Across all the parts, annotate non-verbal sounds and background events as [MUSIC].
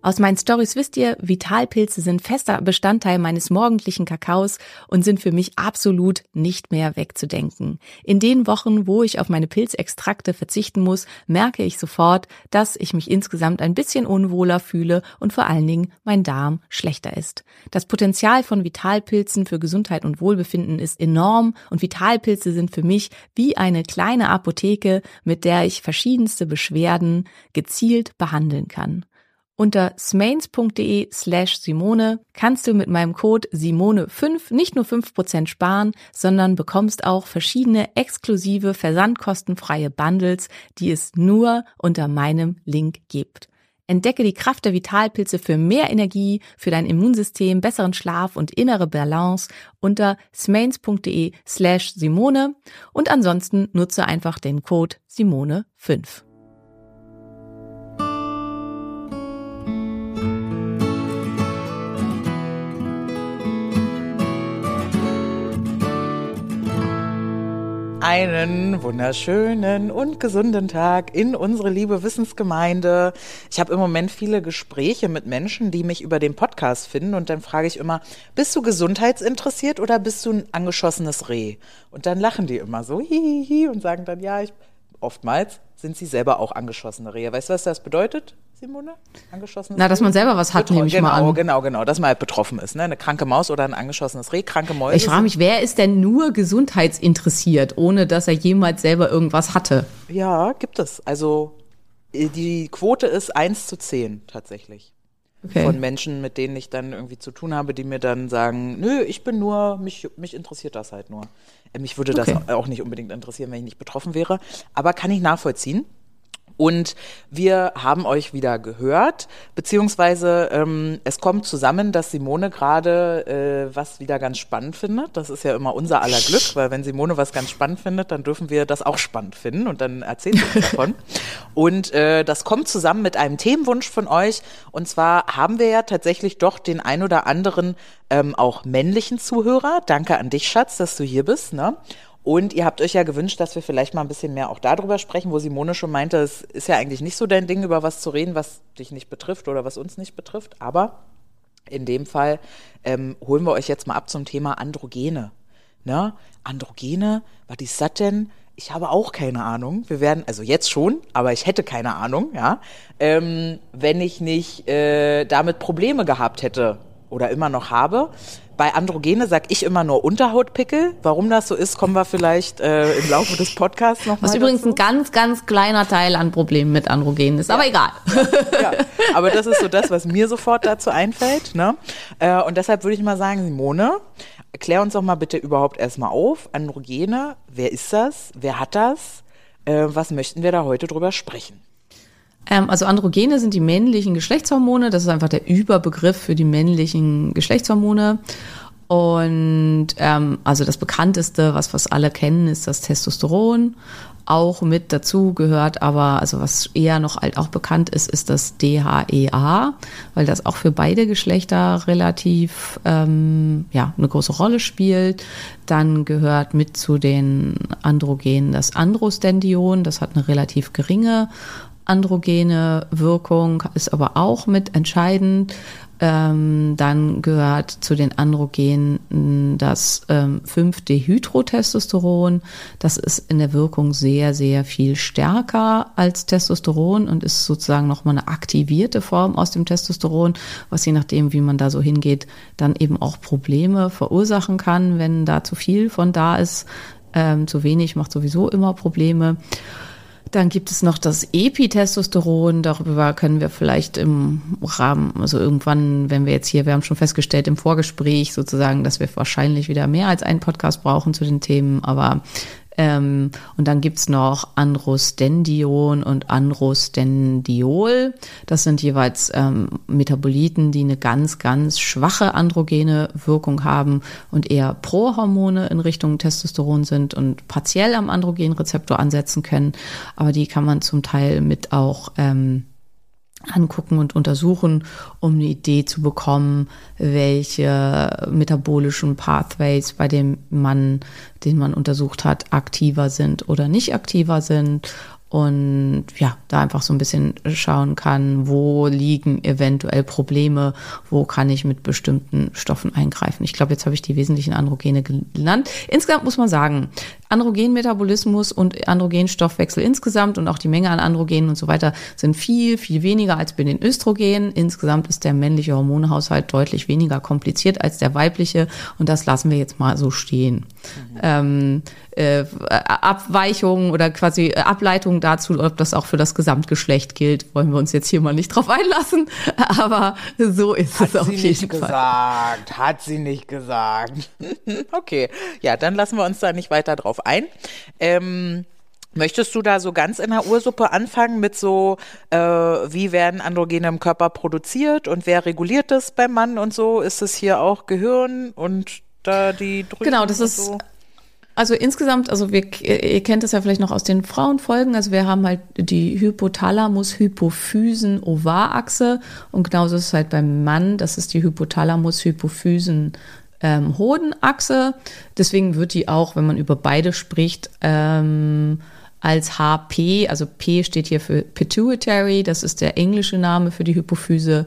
Aus meinen Stories wisst ihr, Vitalpilze sind fester Bestandteil meines morgendlichen Kakaos und sind für mich absolut nicht mehr wegzudenken. In den Wochen, wo ich auf meine Pilzextrakte verzichten muss, merke ich sofort, dass ich mich insgesamt ein bisschen unwohler fühle und vor allen Dingen mein Darm schlechter ist. Das Potenzial von Vitalpilzen für Gesundheit und Wohlbefinden ist enorm und Vitalpilze sind für mich wie eine kleine Apotheke, mit der ich verschiedenste Beschwerden gezielt behandeln kann. Unter smains.de slash Simone kannst du mit meinem Code Simone5 nicht nur 5% sparen, sondern bekommst auch verschiedene exklusive versandkostenfreie Bundles, die es nur unter meinem Link gibt. Entdecke die Kraft der Vitalpilze für mehr Energie, für dein Immunsystem, besseren Schlaf und innere Balance unter smains.de slash Simone und ansonsten nutze einfach den Code Simone5. Einen wunderschönen und gesunden Tag in unsere liebe Wissensgemeinde. Ich habe im Moment viele Gespräche mit Menschen, die mich über den Podcast finden und dann frage ich immer, bist du gesundheitsinteressiert oder bist du ein angeschossenes Reh? Und dann lachen die immer so hihihi und sagen dann, ja, ich, oftmals sind sie selber auch angeschossene Rehe. Weißt du, was das bedeutet? Simone? Angeschossenes Na, dass man selber was hat, Betroffen. nehme ich genau, mal an. Genau, genau, dass man halt betroffen ist. Ne? Eine kranke Maus oder ein angeschossenes Reh, kranke Mäuse. Ich frage mich, wer ist denn nur gesundheitsinteressiert, ohne dass er jemals selber irgendwas hatte? Ja, gibt es. Also äh, die Quote ist 1 zu 10 tatsächlich. Okay. Von Menschen, mit denen ich dann irgendwie zu tun habe, die mir dann sagen, nö, ich bin nur, mich, mich interessiert das halt nur. Äh, Mich würde das Okay. auch nicht unbedingt interessieren, wenn ich nicht betroffen wäre. Aber kann ich nachvollziehen. Und wir haben euch wieder gehört, beziehungsweise ähm, es kommt zusammen, dass Simone gerade äh, was wieder ganz spannend findet. Das ist ja immer unser aller Glück, weil wenn Simone was ganz spannend findet, dann dürfen wir das auch spannend finden und dann erzählt sie uns davon. [LAUGHS] Und äh, das kommt zusammen mit einem Themenwunsch von euch. Und zwar haben wir ja tatsächlich doch den ein oder anderen ähm, auch männlichen Zuhörer. Danke an dich, Schatz, dass du hier bist. Ne? Und ihr habt euch ja gewünscht, dass wir vielleicht mal ein bisschen mehr auch darüber sprechen, wo Simone schon meinte, es ist ja eigentlich nicht so dein Ding, über was zu reden, was dich nicht betrifft oder was uns nicht betrifft. Aber in dem Fall ähm, holen wir euch jetzt mal ab zum Thema Androgene. Ne? Androgene, was ist das denn? Ich habe auch keine Ahnung. Wir werden, also jetzt schon, aber ich hätte keine Ahnung, ja. Ähm, wenn ich nicht äh, damit Probleme gehabt hätte oder immer noch habe. Bei Androgene sag ich immer nur Unterhautpickel. Warum das so ist, kommen wir vielleicht äh, im Laufe des Podcasts noch Was übrigens dazu. ein ganz, ganz kleiner Teil an Problemen mit Androgenen ist, aber egal. ja, [LAUGHS] aber das ist so das, was mir sofort dazu einfällt. Ne? Äh, und deshalb würde ich mal sagen, Simone, klär uns doch mal bitte überhaupt erstmal auf. Androgene, wer ist das? Wer hat das? Äh, was möchten wir da heute drüber sprechen? Ähm, also Androgene sind die männlichen Geschlechtshormone. Das ist einfach der Überbegriff für die männlichen Geschlechtshormone. Und ähm, also das bekannteste, was was alle kennen, ist das Testosteron. Auch mit dazu gehört aber, also was eher noch alt auch bekannt ist, ist das DHEA, weil das auch für beide Geschlechter relativ ähm, ja eine große Rolle spielt. Dann gehört mit zu den Androgenen das Androstendion, das hat eine relativ geringe androgene Wirkung, ist aber auch mit entscheidend. Ähm, dann gehört zu den Androgenen das ähm, 5-Dehydrotestosteron. Das ist in der Wirkung sehr, sehr viel stärker als Testosteron und ist sozusagen nochmal eine aktivierte Form aus dem Testosteron, was je nachdem, wie man da so hingeht, dann eben auch Probleme verursachen kann, wenn da zu viel von da ist. Ähm, zu wenig macht sowieso immer Probleme. Dann gibt es noch das Epitestosteron. Darüber können wir vielleicht im Rahmen, also irgendwann, wenn wir jetzt hier, wir haben schon festgestellt im Vorgespräch sozusagen, dass wir wahrscheinlich wieder mehr als einen Podcast brauchen zu den Themen. Aber ähm, und dann gibt's noch Androstendion und Androstendiol. Das sind jeweils ähm, Metaboliten, die eine ganz, ganz schwache androgene Wirkung haben und eher Prohormone in Richtung Testosteron sind und partiell am Androgenrezeptor ansetzen können. Aber die kann man zum Teil mit auch ähm, angucken und untersuchen, um eine Idee zu bekommen, welche metabolischen Pathways bei dem Mann, den man untersucht hat, aktiver sind oder nicht aktiver sind und ja, da einfach so ein bisschen schauen kann, wo liegen eventuell Probleme, wo kann ich mit bestimmten Stoffen eingreifen. Ich glaube, jetzt habe ich die wesentlichen Androgene genannt. Insgesamt muss man sagen, Androgenmetabolismus und Androgenstoffwechsel insgesamt und auch die Menge an Androgenen und so weiter sind viel, viel weniger als bei den Östrogenen. Insgesamt ist der männliche Hormonhaushalt deutlich weniger kompliziert als der weibliche und das lassen wir jetzt mal so stehen. Mhm. Ähm, äh, Abweichungen oder quasi Ableitungen dazu, ob das auch für das Gesamtgeschlecht gilt, wollen wir uns jetzt hier mal nicht drauf einlassen. [LAUGHS] Aber so ist Hat es auf sie jeden nicht Fall. gesagt. Hat sie nicht gesagt. [LAUGHS] okay. Ja, dann lassen wir uns da nicht weiter drauf ein. Ähm, Möchtest du da so ganz in der Ursuppe anfangen mit so, äh, wie werden Androgene im Körper produziert und wer reguliert das beim Mann und so? Ist es hier auch Gehirn und da die Drüsen Genau, das ist so? Also insgesamt, also wir, ihr kennt das ja vielleicht noch aus den Frauenfolgen, also wir haben halt die Hypothalamus-Hypophysen-Ovarachse und genauso ist es halt beim Mann, das ist die Hypothalamus-Hypophysen- ähm, Hodenachse. Deswegen wird die auch, wenn man über beide spricht, ähm, als HP, also P steht hier für Pituitary, das ist der englische Name für die Hypophyse.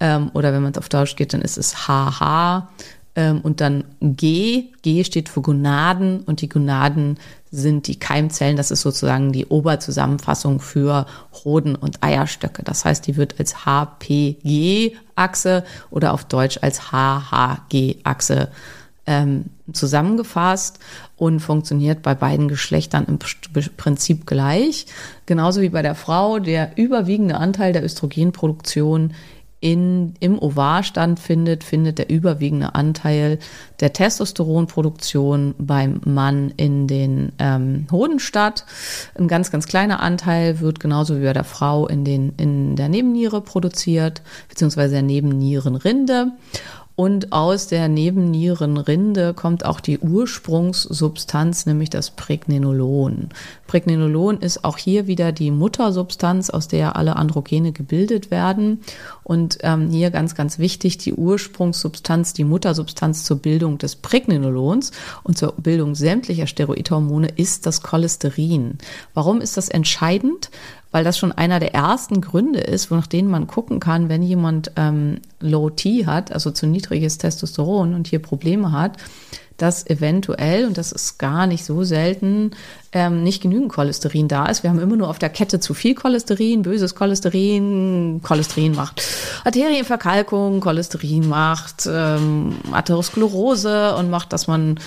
Ähm, oder wenn man es auf Deutsch geht, dann ist es HH. Ähm, und dann G, G steht für Gonaden und die Gonaden sind die Keimzellen. Das ist sozusagen die Oberzusammenfassung für Hoden und Eierstöcke. Das heißt, die wird als HPG-Achse oder auf Deutsch als HHG-Achse ähm, zusammengefasst und funktioniert bei beiden Geschlechtern im Prinzip gleich. Genauso wie bei der Frau. Der überwiegende Anteil der Östrogenproduktion in, im Ovarstand findet, findet der überwiegende Anteil der Testosteronproduktion beim Mann in den ähm, Hoden statt. Ein ganz, ganz kleiner Anteil wird genauso wie bei der Frau in, den, in der Nebenniere produziert, beziehungsweise der Nebennierenrinde. Und aus der Nebennierenrinde kommt auch die Ursprungssubstanz, nämlich das Pregnenolon. Pregnenolon ist auch hier wieder die Muttersubstanz, aus der alle Androgene gebildet werden. Und ähm, hier ganz, ganz wichtig, die Ursprungssubstanz, die Muttersubstanz zur Bildung des Pregnenolons und zur Bildung sämtlicher Steroidhormone ist das Cholesterin. Warum ist das entscheidend? Weil das schon einer der ersten Gründe ist, nach denen man gucken kann, wenn jemand ähm, Low T hat, also zu niedriges Testosteron und hier Probleme hat, dass eventuell, und das ist gar nicht so selten, ähm, nicht genügend Cholesterin da ist. Wir haben immer nur auf der Kette zu viel Cholesterin, böses Cholesterin, Cholesterin macht Arterienverkalkung, Cholesterin macht ähm, Atherosklerose und macht, dass man,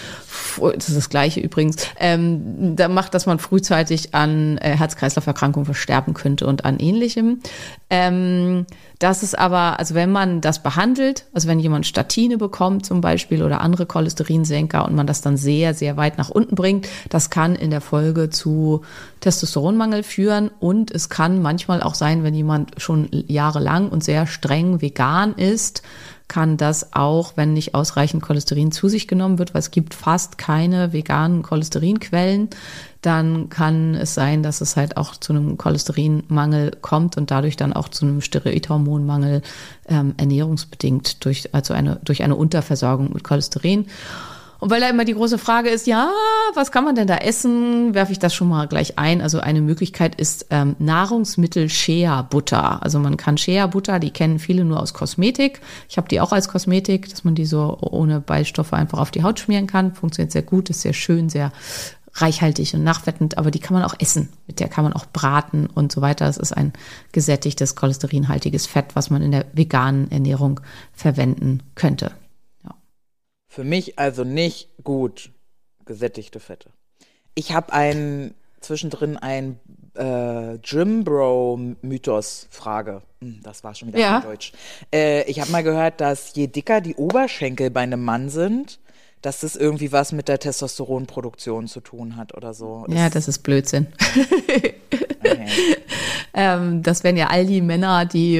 das ist das gleiche übrigens, ähm, da macht, dass man frühzeitig an äh, Herz-Kreislauf-Erkrankungen versterben könnte und an ähnlichem. Ähm, das ist aber, also wenn man das behandelt, also wenn jemand Statine bekommt zum Beispiel oder andere Cholesterinsenker und man das dann sehr, sehr weit nach unten bringt, das kann in der Folge zu Testosteronmangel führen. Und es kann manchmal auch sein, wenn jemand schon jahrelang und sehr streng vegan ist, kann das auch, wenn nicht ausreichend Cholesterin zu sich genommen wird, weil es gibt fast keine veganen Cholesterinquellen, dann kann es sein, dass es halt auch zu einem Cholesterinmangel kommt und dadurch dann auch zu einem Steroidhormonmangel ähm, ernährungsbedingt durch, also eine, durch eine Unterversorgung mit Cholesterin. Und weil da immer die große Frage ist, ja, was kann man denn da essen, werfe ich das schon mal gleich ein. Also eine Möglichkeit ist ähm, Nahrungsmittel Shea Butter. Also man kann Shea Butter, die kennen viele nur aus Kosmetik. Ich habe die auch als Kosmetik, dass man die so ohne Beistoffe einfach auf die Haut schmieren kann. Funktioniert sehr gut, ist sehr schön, sehr reichhaltig und nachwettend, aber die kann man auch essen. Mit der kann man auch braten und so weiter. Das ist ein gesättigtes, cholesterinhaltiges Fett, was man in der veganen Ernährung verwenden könnte. Ja. Für mich also nicht gut gesättigte Fette. Ich habe ein zwischendrin ein äh, Gym Bro Mythos Frage. Hm, Das war schon wieder Ja. Deutsch. Äh, ich habe mal gehört, dass je dicker die Oberschenkel bei einem Mann sind, dass das irgendwie was mit der Testosteronproduktion zu tun hat oder so. Ja, das ist Blödsinn. okay. [LAUGHS] Ähm, das wären ja all die Männer, die,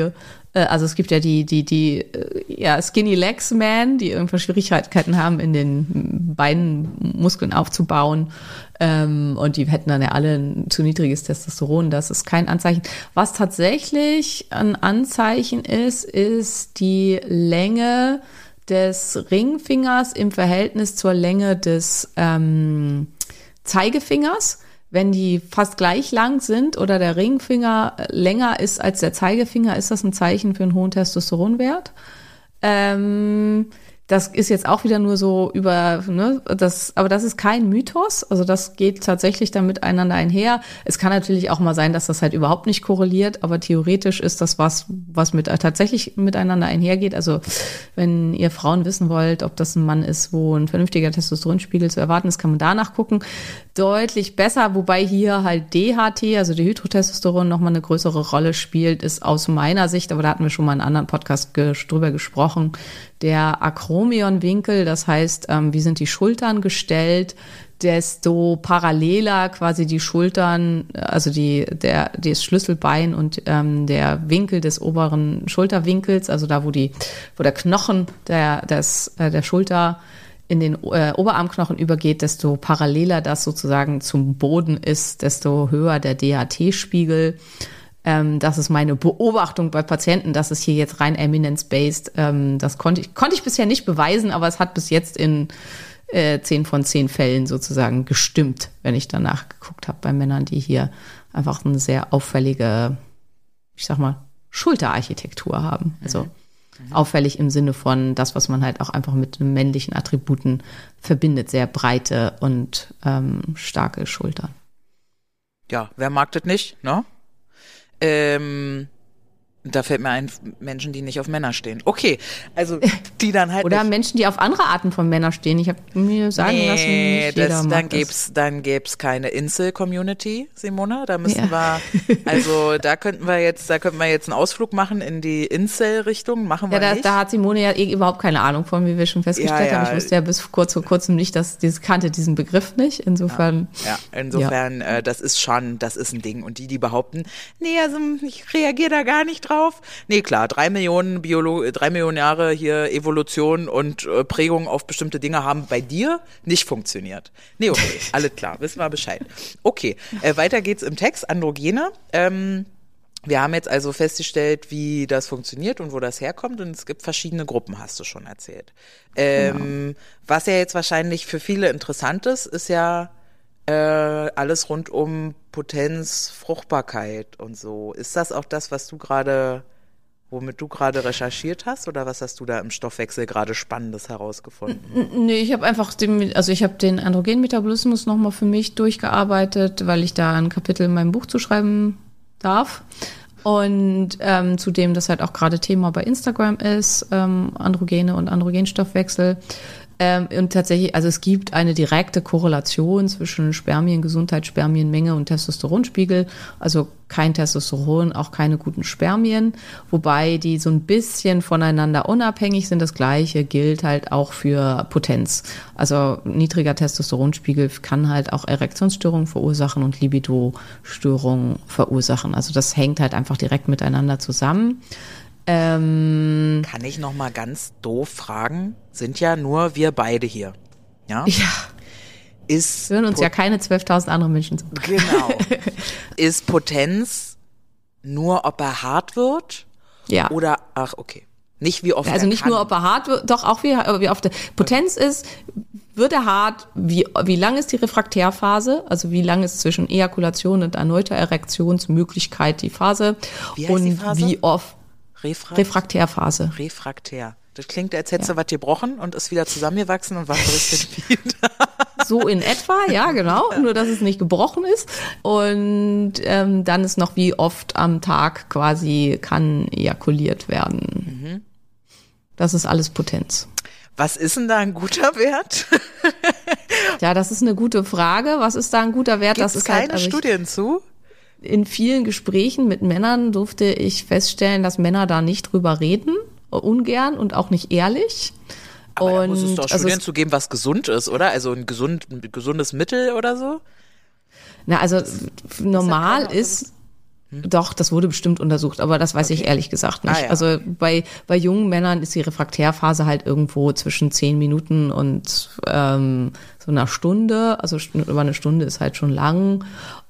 äh, also es gibt ja die, die, die, äh, ja, Skinny Legs Man, die irgendwann Schwierigkeiten haben, in den Beinen Muskeln aufzubauen. Ähm, und die hätten dann ja alle ein zu niedriges Testosteron. Das ist kein Anzeichen. Was tatsächlich ein Anzeichen ist, ist die Länge des Ringfingers im Verhältnis zur Länge des ähm, Zeigefingers. Wenn die fast gleich lang sind oder der Ringfinger länger ist als der Zeigefinger, ist das ein Zeichen für einen hohen Testosteronwert. Ähm, das ist jetzt auch wieder nur so über, ne, das, aber das ist kein Mythos. Also das geht tatsächlich dann miteinander einher. Es kann natürlich auch mal sein, dass das halt überhaupt nicht korreliert, aber theoretisch ist das was, was mit tatsächlich miteinander einhergeht. Also wenn ihr Frauen wissen wollt, ob das ein Mann ist, wo ein vernünftiger Testosteronspiegel zu erwarten ist, kann man danach gucken. Deutlich besser, wobei hier halt DHT, also Dihydrotestosteron, nochmal eine größere Rolle spielt, ist aus meiner Sicht, aber da hatten wir schon mal in einem anderen Podcast ge drüber gesprochen, der Akromion-Winkel, das heißt, ähm, wie sind die Schultern gestellt, desto paralleler quasi die Schultern, also die, der, das Schlüsselbein und ähm, der Winkel des oberen Schulterwinkels, also da, wo die, wo der Knochen der, des, äh, der Schulter in den äh, Oberarmknochen übergeht, desto paralleler das sozusagen zum Boden ist, desto höher der DHT-Spiegel. Ähm, das ist meine Beobachtung bei Patienten. Das ist hier jetzt rein eminence-based. Ähm, das konnte ich, konnte ich bisher nicht beweisen, aber es hat bis jetzt in äh, zehn von zehn Fällen sozusagen gestimmt, wenn ich danach geguckt habe bei Männern, die hier einfach eine sehr auffällige, ich sag mal, Schulterarchitektur haben. Also auffällig im Sinne von das, was man halt auch einfach mit männlichen Attributen verbindet, sehr breite und ähm, starke Schultern. Ja, wer mag das nicht, ne? Ähm, da fällt mir ein, Menschen, die nicht auf Männer stehen. Okay, also [LAUGHS] die dann halt Oder nicht. Menschen, die auf andere Arten von Männern stehen. Ich habe mir sagen lassen, Nee, nicht jeder das, mag dann gäb's, dann gäb's keine Insel-Community, Simone. Da müssen Ja. wir, [LAUGHS] also da könnten wir jetzt, da könnten wir jetzt einen Ausflug machen in die Insel-Richtung. Machen wir Ja, da, nicht. da hat Simone ja eh überhaupt keine Ahnung von, wie wir schon festgestellt Ja, haben. ja. Ich wusste ja bis kurz vor kurzem nicht, dass diese kannte diesen Begriff nicht. Insofern. Ja, insofern, Äh, das ist schon, das ist ein Ding. Und die, die behaupten, nee, also ich reagiere da gar nicht drauf. Nee, klar, drei Millionen Biolo drei Millionen Jahre hier Evolution und äh, Prägung auf bestimmte Dinge haben bei dir nicht funktioniert. Nee, okay, [LAUGHS] alles klar, wissen wir Bescheid. Okay, äh, weiter geht's im Text, Androgene. Ähm, wir haben jetzt also festgestellt, wie das funktioniert und wo das herkommt. Und es gibt verschiedene Gruppen, hast du schon erzählt. Ähm, Was ja jetzt wahrscheinlich für viele interessant ist, ist ja äh, alles rund um Potenz, Fruchtbarkeit und so. Ist das auch das, was du gerade, womit du gerade recherchiert hast? Oder was hast du da im Stoffwechsel gerade Spannendes herausgefunden? Nee, ich habe einfach den, also ich habe den Androgenmetabolismus nochmal für mich durchgearbeitet, weil ich da ein Kapitel in meinem Buch zu schreiben darf. Und ähm, zudem das halt auch gerade Thema bei Instagram ist, ähm, Androgene und Androgenstoffwechsel. Ähm, und tatsächlich, also es gibt eine direkte Korrelation zwischen Spermiengesundheit, Spermienmenge und Testosteronspiegel. Also kein Testosteron, auch keine guten Spermien, wobei die so ein bisschen voneinander unabhängig sind. Das gleiche gilt halt auch für Potenz. Also niedriger Testosteronspiegel kann halt auch Erektionsstörungen verursachen und Libido-Störungen verursachen. Also das hängt halt einfach direkt miteinander zusammen. Ähm, Kann ich noch mal ganz doof fragen? Sind ja nur wir beide hier. Ja? ja, Ist hören uns ja keine 12.000 andere Menschen zu. Genau. [LAUGHS] ist Potenz nur, ob er hart wird? Ja. Oder, ach, okay. Nicht wie oft Also nicht nur, ob er hart wird, doch auch wie, aber wie oft Potenz ist, wird er hart, wie, wie lang ist die Refraktärphase, also wie lang ist zwischen Ejakulation und erneuter Erektionsmöglichkeit die Phase Wie heißt und die Phase? wie oft Refrakt Refraktärphase. Refraktär. Das klingt, als hättest du was gebrochen und ist wieder zusammengewachsen und war so richtig So in etwa, ja, genau. Nur, dass es nicht gebrochen ist. Und ähm, dann ist noch, wie oft am Tag quasi kann ejakuliert werden. Mhm. Das ist alles Potenz. Was ist denn da ein guter Wert? [LAUGHS] Ja, das ist eine gute Frage. Was ist da ein guter Wert? Gibt das es ist keine halt, also ich- Studien zu? In vielen Gesprächen mit Männern durfte ich feststellen, dass Männer da nicht drüber reden, ungern und auch nicht ehrlich. Aber da und muss es doch also Studien es- zu geben, was gesund ist, oder? Also ein, gesund, ein gesundes Mittel oder so? Na, also normal keiner ist, doch, das wurde bestimmt untersucht, aber das weiß ich ehrlich gesagt nicht. Ah, ja. Also bei, bei jungen Männern ist die Refraktärphase halt irgendwo zwischen zehn Minuten und ähm, so einer Stunde. Also über eine Stunde ist halt schon lang.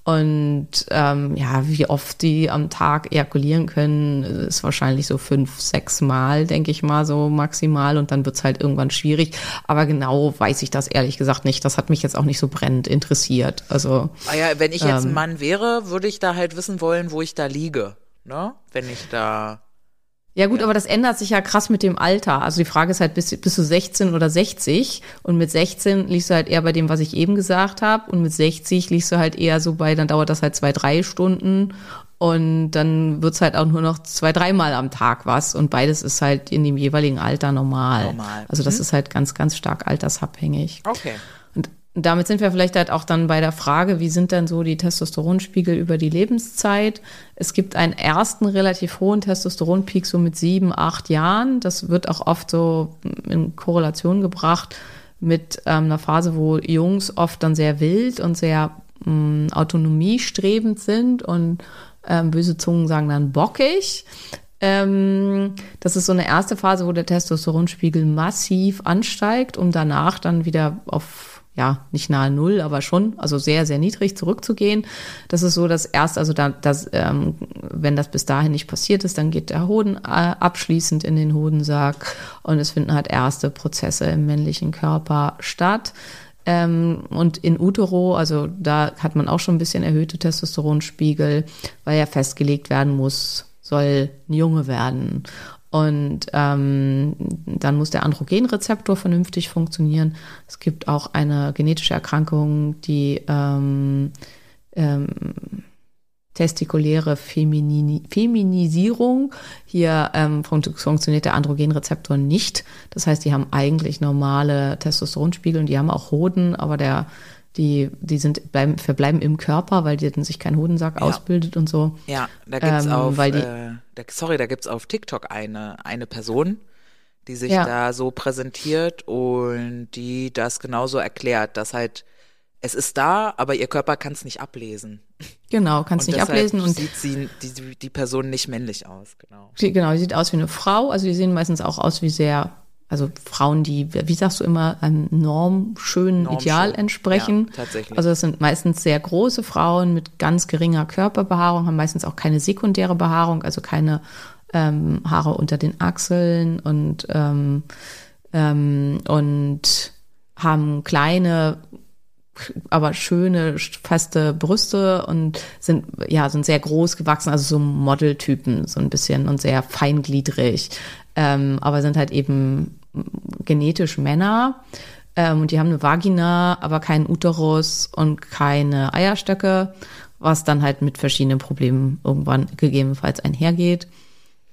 Und ähm, ja, wie oft die am Tag ejakulieren können, ist wahrscheinlich so fünf, sechs Mal, denke ich mal, so maximal. Und dann wird's halt irgendwann schwierig. Aber genau weiß ich das ehrlich gesagt nicht. Das hat mich jetzt auch nicht so brennend interessiert. Also Ah ja, wenn ich jetzt Ähm. ein Mann wäre, würde ich da halt wissen wollen, wo ich da liege. Ne? Wenn ich da. Ja gut, aber das ändert sich ja krass mit dem Alter. Also die Frage ist halt, bist, bist du 16 oder 60? Und mit 16 liegst du halt eher bei dem, was ich eben gesagt habe. Und mit 60 liegst du halt eher so bei, dann dauert das halt zwei, drei Stunden. Und dann wird's halt auch nur noch zwei, dreimal am Tag was. Und beides ist halt in dem jeweiligen Alter normal. Normal. Also das ist halt ganz, ganz stark altersabhängig. Okay. Damit sind wir vielleicht halt auch dann bei der Frage, wie sind denn so die Testosteronspiegel über die Lebenszeit? Es gibt einen ersten relativ hohen Testosteronpeak so mit sieben, acht Jahren. Das wird auch oft so in Korrelation gebracht mit ähm, einer Phase, wo Jungs oft dann sehr wild und sehr ähm, autonomiestrebend sind und ähm, böse Zungen sagen dann bockig. Ähm, das ist so eine erste Phase, wo der Testosteronspiegel massiv ansteigt, um danach dann wieder auf, ja, nicht nahe Null, aber schon, also sehr, sehr niedrig zurückzugehen. Das ist so das erste, also da, das, ähm, wenn das bis dahin nicht passiert ist, dann geht der Hoden äh, abschließend in den Hodensack und es finden halt erste Prozesse im männlichen Körper statt. Ähm, und in Utero, also da hat man auch schon ein bisschen erhöhte Testosteronspiegel, weil ja festgelegt werden muss, soll ein Junge werden. Und ähm, dann muss der Androgenrezeptor vernünftig funktionieren. Es gibt auch eine genetische Erkrankung, die ähm, ähm, testikuläre Femini Feminisierung. Hier ähm, funkt- funktioniert der Androgenrezeptor nicht. Das heißt, die haben eigentlich normale Testosteronspiegel und die haben auch Hoden, aber der, die, die sind bleiben, verbleiben im Körper, weil die sich kein Hodensack ausbildet und so. Ja, da gibt's Ähm, auf, die- äh, da, sorry, da gibt's auf TikTok eine, eine Person, die sich Ja. da so präsentiert und die das genauso erklärt, dass halt, es ist da, aber ihr Körper kann es nicht ablesen. Genau, kannst und nicht ablesen und sieht sie, die, die Person nicht männlich aus, genau. Sie, genau, die sieht aus wie eine Frau. Also die sehen meistens auch aus wie sehr, also Frauen, die, wie sagst du immer, einem normschönen Normschön. Ideal entsprechen. Ja, tatsächlich. Also das sind meistens sehr große Frauen mit ganz geringer Körperbehaarung, haben meistens auch keine sekundäre Behaarung, also keine ähm, Haare unter den Achseln und ähm, ähm, und haben kleine aber schöne, feste Brüste und sind, ja, sind sehr groß gewachsen, also so Modeltypen, so ein bisschen und sehr feingliedrig, ähm, aber sind halt eben genetisch Männer. Ähm, und die haben eine Vagina, aber keinen Uterus und keine Eierstöcke, was dann halt mit verschiedenen Problemen irgendwann gegebenenfalls einhergeht.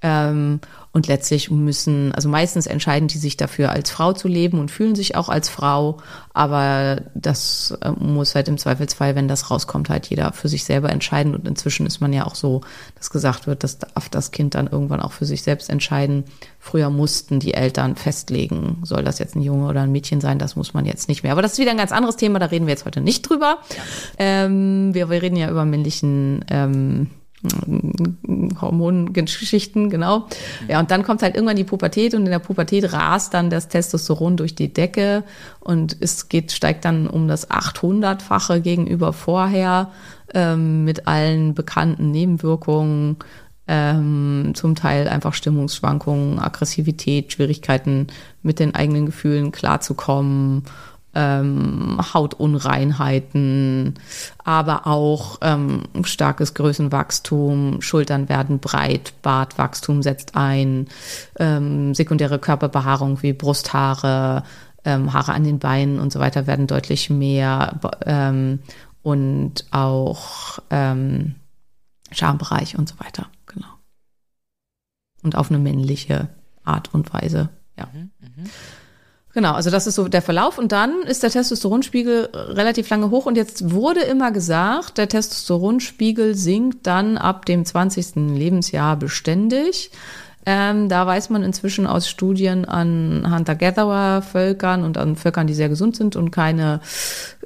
Ähm, und letztlich müssen, also meistens entscheiden die sich dafür, als Frau zu leben und fühlen sich auch als Frau. Aber das äh, muss halt im Zweifelsfall, wenn das rauskommt, halt jeder für sich selber entscheiden. Und inzwischen ist man ja auch so, dass gesagt wird, das darf das Kind dann irgendwann auch für sich selbst entscheiden. Früher mussten die Eltern festlegen, soll das jetzt ein Junge oder ein Mädchen sein, das muss man jetzt nicht mehr. Aber das ist wieder ein ganz anderes Thema, da reden wir jetzt heute nicht drüber. Ähm, wir, wir reden ja über männlichen ähm, Hormongeschichten, genau. Ja, und dann kommt halt irgendwann die Pubertät und in der Pubertät rast dann das Testosteron durch die Decke und es geht, steigt dann um das 800-fache gegenüber vorher ähm, mit allen bekannten Nebenwirkungen. ähm, zum Teil einfach Stimmungsschwankungen, Aggressivität, Schwierigkeiten mit den eigenen Gefühlen klarzukommen, ähm, Hautunreinheiten, aber auch ähm, starkes Größenwachstum, Schultern werden breit, Bartwachstum setzt ein, ähm, sekundäre Körperbehaarung wie Brusthaare, ähm, Haare an den Beinen und so weiter werden deutlich mehr ähm, und auch ähm, Schambereich und so weiter, genau. Und auf eine männliche Art und Weise, ja. Genau, also das ist so der Verlauf und dann ist der Testosteronspiegel relativ lange hoch und jetzt wurde immer gesagt, der Testosteronspiegel sinkt dann ab dem 20. Lebensjahr beständig. Ähm, da weiß man inzwischen aus Studien an Hunter-Gatherer-Völkern und an Völkern, die sehr gesund sind und keine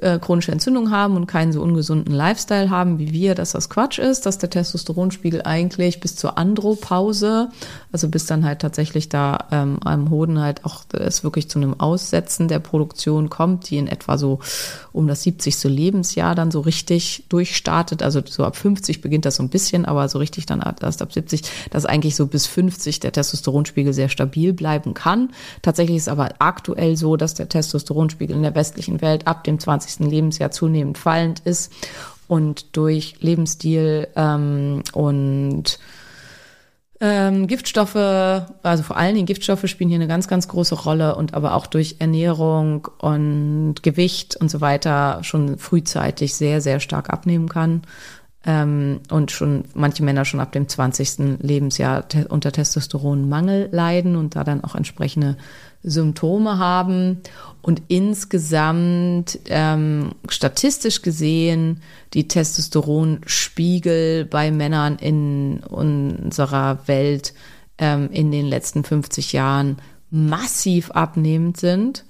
äh, chronische Entzündung haben und keinen so ungesunden Lifestyle haben wie wir, dass das Quatsch ist, dass der Testosteronspiegel eigentlich bis zur Andropause, also bis dann halt tatsächlich da ähm, am Hoden halt auch es wirklich zu einem Aussetzen der Produktion kommt, die in etwa so um das 70. Lebensjahr dann so richtig durchstartet. Also so ab 50 beginnt das so ein bisschen, aber so richtig dann erst ab 70, dass eigentlich so bis 50 der Testosteronspiegel sehr stabil bleiben kann. Tatsächlich ist aber aktuell so, dass der Testosteronspiegel in der westlichen Welt ab dem 20. Lebensjahr zunehmend fallend ist und durch Lebensstil ähm, und ähm, Giftstoffe, also vor allen Dingen Giftstoffe spielen hier eine ganz, ganz große Rolle und aber auch durch Ernährung und Gewicht und so weiter schon frühzeitig sehr, sehr stark abnehmen kann. Ähm, und schon manche Männer schon ab dem 20. Lebensjahr te unter Testosteronmangel leiden und da dann auch entsprechende Symptome haben. Und insgesamt ähm, statistisch gesehen die Testosteronspiegel bei Männern in unserer Welt ähm, in den letzten 50 Jahren massiv abnehmend sind.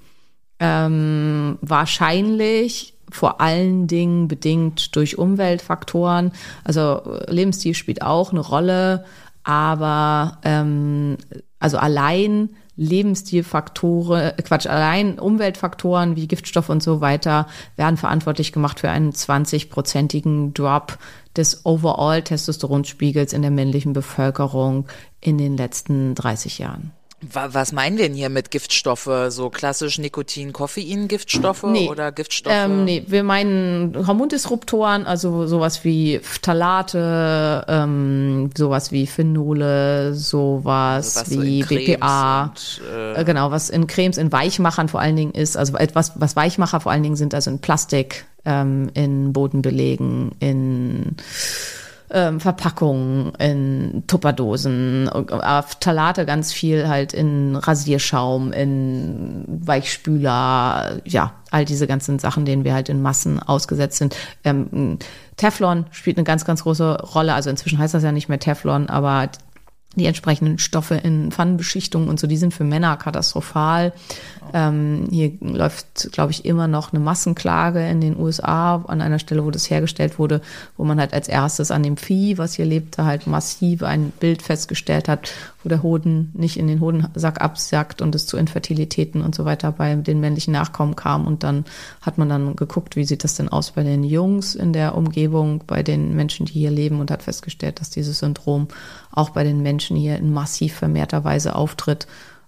Ähm, wahrscheinlich vor allen Dingen bedingt durch Umweltfaktoren. Also Lebensstil spielt auch eine Rolle, aber ähm, also allein Lebensstilfaktoren, äh, Quatsch, allein Umweltfaktoren wie Giftstoffe und so weiter werden verantwortlich gemacht für einen 20-prozentigen Drop des Overall-Testosteronspiegels in der männlichen Bevölkerung in den letzten 30 Jahren. Was meinen wir denn hier mit Giftstoffe? So klassisch Nikotin, Koffein, Giftstoffe Nee. oder Giftstoffe? Ähm, nee, wir meinen Hormondisruptoren, also sowas wie Phthalate, ähm, sowas wie Phenole, sowas Also was so wie Cremes BPA. und, äh, Äh, genau, was in Cremes, in Weichmachern vor allen Dingen ist, also etwas, was Weichmacher vor allen Dingen sind, also in Plastik, ähm, in Bodenbelegen, in ähm, Verpackungen, in Tupperdosen, äh, Phthalate ganz viel halt in Rasierschaum, in Weichspüler, ja, all diese ganzen Sachen, denen wir halt in Massen ausgesetzt sind. Ähm, Teflon spielt eine ganz, ganz große Rolle. Also inzwischen heißt das ja nicht mehr Teflon, aber die entsprechenden Stoffe in Pfannenbeschichtungen und so, die sind für Männer katastrophal. Ähm, hier läuft, glaube ich, immer noch eine Massenklage in den USA an einer Stelle, wo das hergestellt wurde, wo man halt als erstes an dem Vieh, was hier lebte, halt massiv ein Bild festgestellt hat, wo der Hoden nicht in den Hodensack absackt und es zu Infertilitäten und so weiter bei den männlichen Nachkommen kam. Und dann hat man dann geguckt, wie sieht das denn aus bei den Jungs in der Umgebung, bei den Menschen, die hier leben und hat festgestellt, dass dieses Syndrom auch bei den Menschen hier in massiv vermehrter Weise auftritt.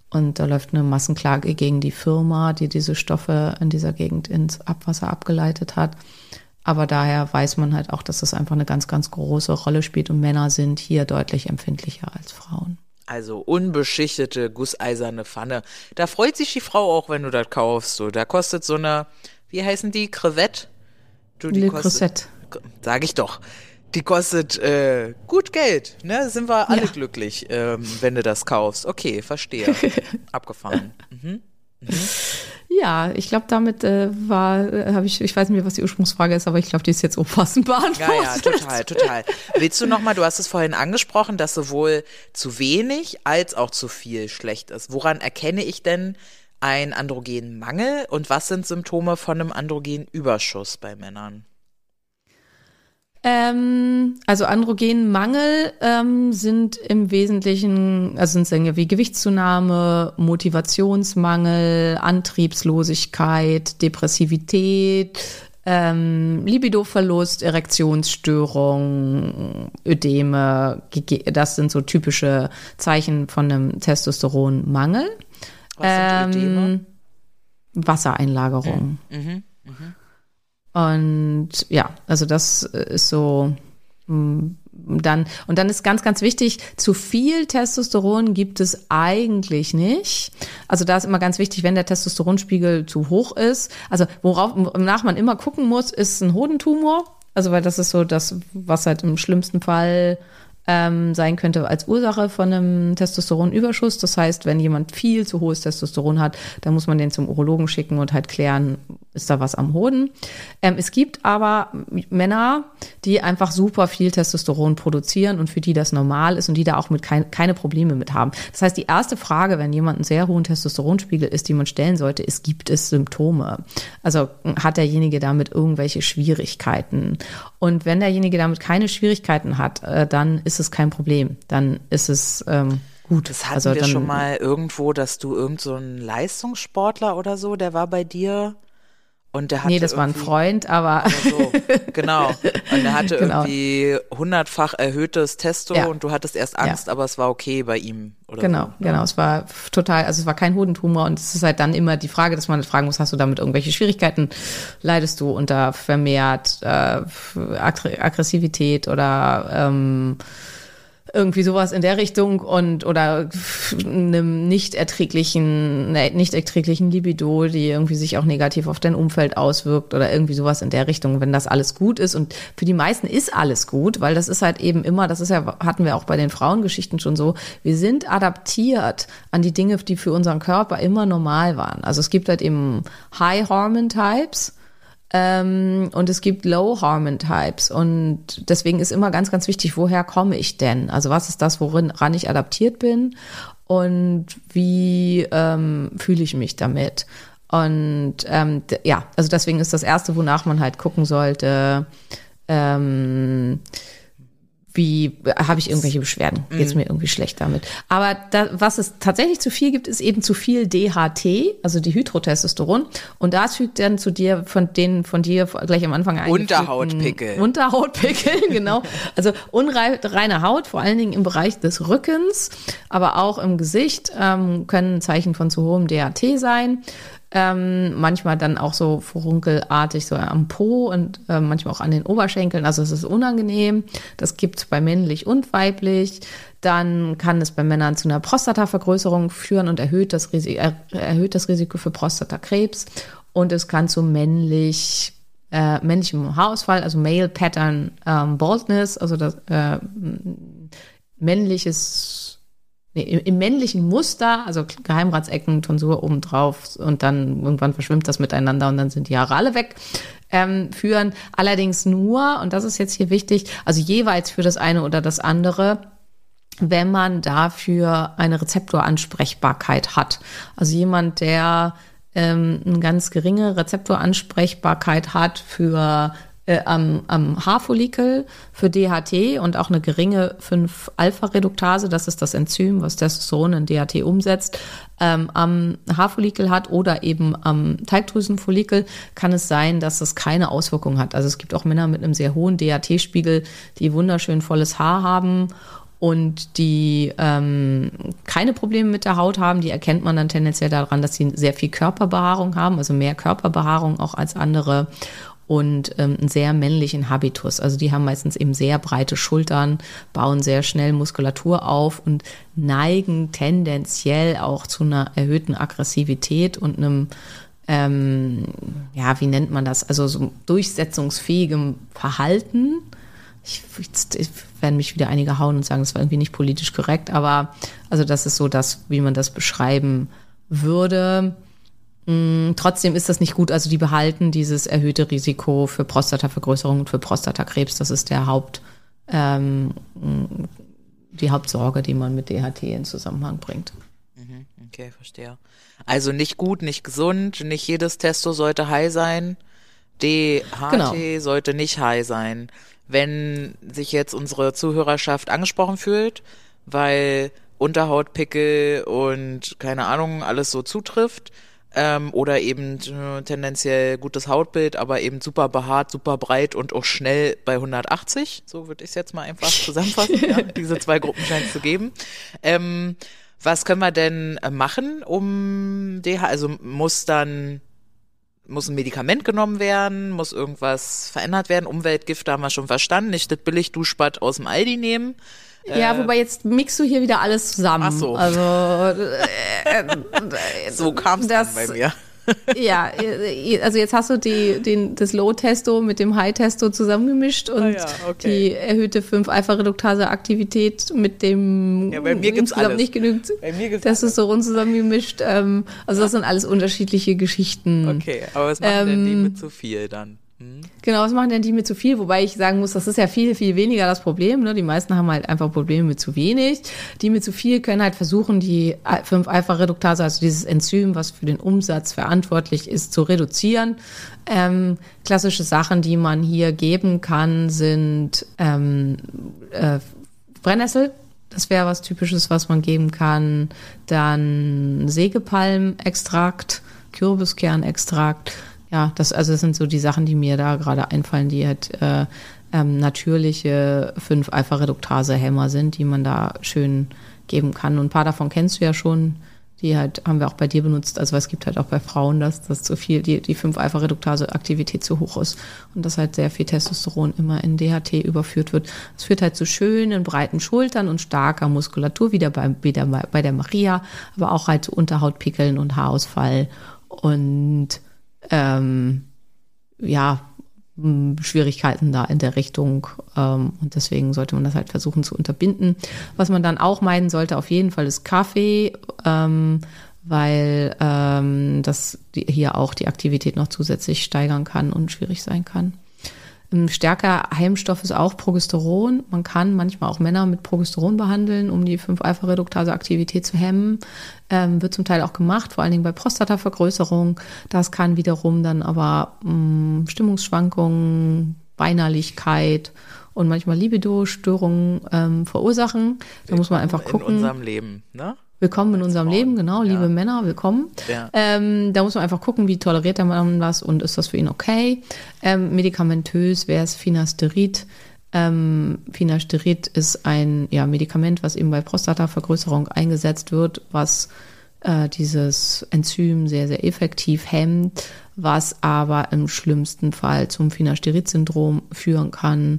Und da läuft eine Massenklage gegen die Firma, die diese Stoffe in dieser Gegend ins Abwasser abgeleitet hat. Aber daher weiß man halt auch, dass das einfach eine ganz, ganz große Rolle spielt und Männer sind hier deutlich empfindlicher als Frauen. Also unbeschichtete, gusseiserne Pfanne. Da freut sich die Frau auch, wenn du das kaufst. So, da kostet so eine, wie heißen die, Crevette? Du, die Le kostet, sag ich doch. Die kostet äh, gut Geld, ne? Sind wir alle Ja. glücklich, ähm, wenn du das kaufst. Okay, verstehe. [LAUGHS] Abgefahren. Mhm. Ja, ich glaube, damit äh, war, äh, habe ich, ich weiß nicht mehr, was die Ursprungsfrage ist, aber ich glaube, die ist jetzt umfassend [LAUGHS] Ja, beantwortet. ja, total, total. Willst du nochmal, du hast es vorhin angesprochen, dass sowohl zu wenig als auch zu viel schlecht ist. Woran erkenne ich denn einen Androgenmangel und was sind Symptome von einem Androgenüberschuss bei Männern? Ähm, also Androgenmangel ähm, sind im Wesentlichen, also sind Dinge wie Gewichtszunahme, Motivationsmangel, Antriebslosigkeit, Depressivität, ähm, Libidoverlust, Erektionsstörung, Ödeme, das sind so typische Zeichen von einem Testosteronmangel. Was sind Ödeme? Wassereinlagerung. Mhm. Und ja, also das ist so mm, dann und dann ist ganz ganz wichtig, zu viel Testosteron gibt es eigentlich nicht. Also da ist immer ganz wichtig, wenn der Testosteronspiegel zu hoch ist, also worauf wonach man immer gucken muss, ist ein Hodentumor, also weil das ist so das was halt im schlimmsten Fall ähm, sein könnte als Ursache von einem Testosteronüberschuss. Das heißt, wenn jemand viel zu hohes Testosteron hat, dann muss man den zum Urologen schicken und halt klären, ist da was am Hoden. Ähm, es gibt aber Männer, die einfach super viel Testosteron produzieren und für die das normal ist und die da auch mit kein, keine Probleme mit haben. Das heißt, die erste Frage, wenn jemand einen sehr hohen Testosteronspiegel ist, die man stellen sollte, ist, gibt es Symptome? Also hat derjenige damit irgendwelche Schwierigkeiten? Und wenn derjenige damit keine Schwierigkeiten hat, äh, dann ist es kein Problem. Dann ist es ähm, gut. Das hatten also wir dann, schon mal irgendwo, dass du irgend so ein Leistungssportler oder so, der war bei dir und der hatte Nee, das war ein Freund, aber So, genau. [LAUGHS] Und er hatte Genau. irgendwie hundertfach erhöhtes Testo Ja. und du hattest erst Angst, aber es war okay bei ihm. Oder Genau, so. genau. Es war total, also es war kein Hodentumor und es ist halt dann immer die Frage, dass man halt fragen muss, hast du damit irgendwelche Schwierigkeiten? Leidest du unter vermehrt äh, Aggr- Aggressivität oder ähm, irgendwie sowas in der Richtung und oder einem nicht erträglichen, nicht erträglichen Libido, die irgendwie sich auch negativ auf dein Umfeld auswirkt oder irgendwie sowas in der Richtung, wenn das alles gut ist. Und für die meisten ist alles gut, weil das ist halt eben immer, das ist ja, hatten wir auch bei den Frauengeschichten schon so, wir sind adaptiert an die Dinge, die für unseren Körper immer normal waren. Also es gibt halt eben High Hormone Types. Ähm, und es gibt Low-Hormone-Types. Und deswegen ist immer ganz, ganz wichtig, woher komme ich denn? Also was ist das, worin ran ich adaptiert bin? Und wie ähm, fühle ich mich damit? Und ähm, ja, also deswegen ist das Erste, wonach man halt gucken sollte, ähm, wie habe ich irgendwelche Beschwerden? Geht es mir irgendwie schlecht damit? Aber da, was es tatsächlich zu viel gibt, ist eben zu viel DHT, also Dihydrotestosteron. Und das fügt dann zu dir von den von dir gleich am Anfang eingefügten Unterhautpickel. Unterhautpickel, [LAUGHS] genau. Also unreine Haut, vor allen Dingen im Bereich des Rückens, aber auch im Gesicht ähm, können Zeichen von zu hohem DHT sein. Ähm, manchmal dann auch so furunkelartig so am Po und äh, manchmal auch an den Oberschenkeln. Also es ist unangenehm. Das gibt es bei männlich und weiblich. Dann kann es bei Männern zu einer Prostatavergrößerung führen und erhöht das, Risi er erhöht das Risiko für Prostatakrebs. Und es kann zu männlich äh, männlichem Haarausfall, also Male Pattern ähm, Baldness, also das äh, männliches, nee, im, männlichen Muster, also Geheimratsecken, Tonsur obendrauf und dann irgendwann verschwimmt das miteinander und dann sind die Haare alle weg, ähm, führen. Allerdings nur, und das ist jetzt hier wichtig, also jeweils für das eine oder das andere, wenn man dafür eine Rezeptoransprechbarkeit hat. Also jemand, der ähm, eine ganz geringe Rezeptoransprechbarkeit hat für äh, am, am Haarfollikel für DHT und auch eine geringe 5-Alpha-Reduktase, das ist das Enzym, was Testosteron in DHT umsetzt, ähm, am Haarfollikel hat oder eben am Teigdrüsenfollikel, kann es sein, dass es keine Auswirkung hat. Also es gibt auch Männer mit einem sehr hohen DHT-Spiegel, die wunderschön volles Haar haben und die ähm, keine Probleme mit der Haut haben, die erkennt man dann tendenziell daran, dass sie sehr viel Körperbehaarung haben, also mehr Körperbehaarung auch als andere und ähm, einen sehr männlichen Habitus. Also die haben meistens eben sehr breite Schultern, bauen sehr schnell Muskulatur auf und neigen tendenziell auch zu einer erhöhten Aggressivität und einem ähm, ja, wie nennt man das? Also so durchsetzungsfähigem Verhalten ich, ich, ich werden mich wieder einige hauen und sagen, das war irgendwie nicht politisch korrekt, aber also das ist so das, wie man das beschreiben würde. Mm, trotzdem ist das nicht gut. Also die behalten dieses erhöhte Risiko für Prostatavergrößerung und für Prostatakrebs. Das ist der Haupt, ähm, die Hauptsorge, die man mit DHT in Zusammenhang bringt. Okay, verstehe. Also nicht gut, nicht gesund, nicht jedes Testo sollte high sein. DHT Genau. sollte nicht high sein. Wenn sich jetzt unsere Zuhörerschaft angesprochen fühlt, weil Unterhautpickel und keine Ahnung alles so zutrifft, ähm, oder eben äh, tendenziell gutes Hautbild, aber eben super behaart, super breit und auch schnell bei 180. So würde ich es jetzt mal einfach [LAUGHS] zusammenfassen. ja, diese zwei Gruppen scheint es zu geben. Ähm, was können wir denn äh, machen, um DH? Also muss dann muss ein Medikament genommen werden, muss irgendwas verändert werden, Umweltgifte haben wir schon verstanden, nicht das billig Duschbad aus dem Aldi nehmen. Ja, wobei jetzt mixst du hier wieder alles zusammen. Ach so. Also äh, äh, [LAUGHS] So kam es das- bei mir. [LAUGHS] ja, äh, also jetzt hast du die, den, das Low-Testo mit dem High-Testo zusammengemischt und Ah ja, okay. die erhöhte 5-Alpha-Reduktase-Aktivität mit dem Ja, bei mir gibt's alles. nicht genügend Bei mir gibt's Testosteron zusammengemischt. Ähm, also das sind alles unterschiedliche Geschichten. Okay, aber was machen denn die Ähm, mit zu viel dann? Hm? Genau, was machen denn die mit zu viel? Wobei ich sagen muss, das ist ja viel, viel weniger das Problem. Ne? Die meisten haben halt einfach Probleme mit zu wenig. Die mit zu viel können halt versuchen, die 5-Alpha-Reduktase, also dieses Enzym, was für den Umsatz verantwortlich ist, zu reduzieren. Ähm, klassische Sachen, die man hier geben kann, sind ähm, äh, Brennnessel. Das wäre was Typisches, was man geben kann. Dann Sägepalmextrakt, Kürbiskernextrakt. Ja, das, also das sind so die Sachen, die mir da gerade einfallen, die halt äh, ähm, natürliche 5-Alpha-Reduktase-Hämmer sind, die man da schön geben kann. Und ein paar davon kennst du ja schon. Die halt haben wir auch bei dir benutzt. Also es gibt halt auch bei Frauen, dass das zu viel, die, die 5-Alpha-Reduktase-Aktivität zu hoch ist und dass halt sehr viel Testosteron immer in DHT überführt wird. Das führt halt zu schönen, breiten Schultern und starker Muskulatur, wieder bei, wieder bei der Maria, aber auch halt zu Unterhautpickeln und Haarausfall und ähm, ja, Schwierigkeiten da in der Richtung. Ähm, und deswegen sollte man das halt versuchen zu unterbinden. Was man dann auch meiden sollte, auf jeden Fall ist Kaffee, ähm, weil ähm, das hier auch die Aktivität noch zusätzlich steigern kann und schwierig sein kann. Ein stärker Heimstoff ist auch Progesteron. Man kann manchmal auch Männer mit Progesteron behandeln, um die 5-Alpha-Reduktase-Aktivität zu hemmen. Ähm, wird zum Teil auch gemacht, vor allen Dingen bei Prostatavergrößerung. Das kann wiederum dann aber mh, Stimmungsschwankungen, Weinerlichkeit und manchmal Libido-Störungen ähm, verursachen. Da muss man einfach gucken. In unserem Leben, ne? Willkommen in unserem Frauen, Leben, genau, ja. liebe Männer, willkommen. Ja. Ähm, da muss man einfach gucken, wie toleriert der Mann das und ist das für ihn okay. Ähm, medikamentös wäre es Finasterid. Ähm, Finasterid ist ein ja, Medikament, was eben bei Prostatavergrößerung eingesetzt wird, was äh, dieses Enzym sehr, sehr effektiv hemmt, was aber im schlimmsten Fall zum Finasterid-Syndrom führen kann,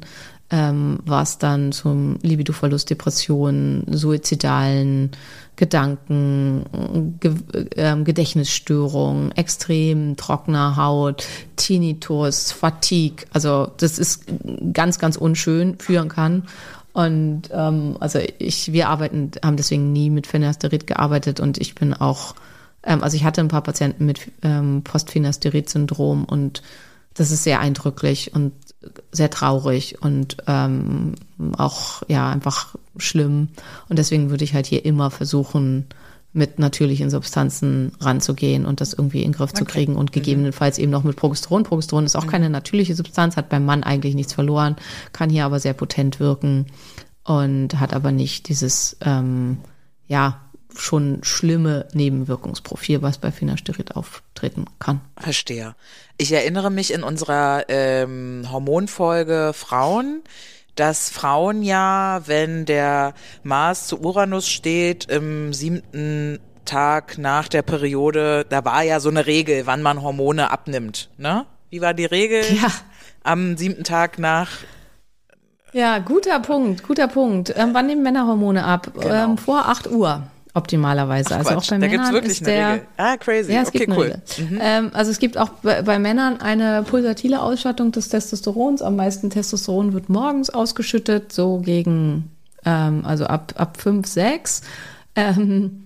ähm, was dann zum Libidoverlust, Depressionen, suizidalen Gedanken, Ge ähm, Gedächtnisstörungen, extrem trockener Haut, Tinnitus, Fatigue, also das ist ganz, ganz unschön führen kann. Und ähm, also ich, wir arbeiten, haben deswegen nie mit Finasterid gearbeitet und ich bin auch, ähm, also ich hatte ein paar Patienten mit ähm, Postfinasterid-Syndrom und das ist sehr eindrücklich und sehr traurig und ähm, auch ja einfach schlimm. Und deswegen würde ich halt hier immer versuchen, mit natürlichen Substanzen ranzugehen und das irgendwie in den Griff zu kriegen und gegebenenfalls eben noch mit Progesteron. Progesteron ist auch keine natürliche Substanz, hat beim Mann eigentlich nichts verloren, kann hier aber sehr potent wirken und hat aber nicht dieses, ähm, ja, schon schlimme Nebenwirkungsprofil, was bei Finasterid auftreten kann. Verstehe. Ich erinnere mich in unserer ähm, Hormonfolge Frauen, dass Frauen ja, wenn der Mars zu Uranus steht, im siebten Tag nach der Periode, da war ja so eine Regel, wann man Hormone abnimmt. Ne? Wie war die Regel? Ja. Am siebten Tag nach Ja, guter Punkt, guter Punkt. Ähm, wann nehmen Männer Hormone ab? Ähm, vor 8 Uhr optimalerweise. also Quatsch, auch bei da Männern gibt's wirklich ist eine der, Regel. Ah, crazy. Ja, es okay, gibt cool. Mhm. Ähm, also es gibt auch bei, bei Männern eine pulsatile Ausstattung des Testosterons. Am meisten Testosteron wird morgens ausgeschüttet, so gegen, ähm, also ab, ab 5, 6. Ähm,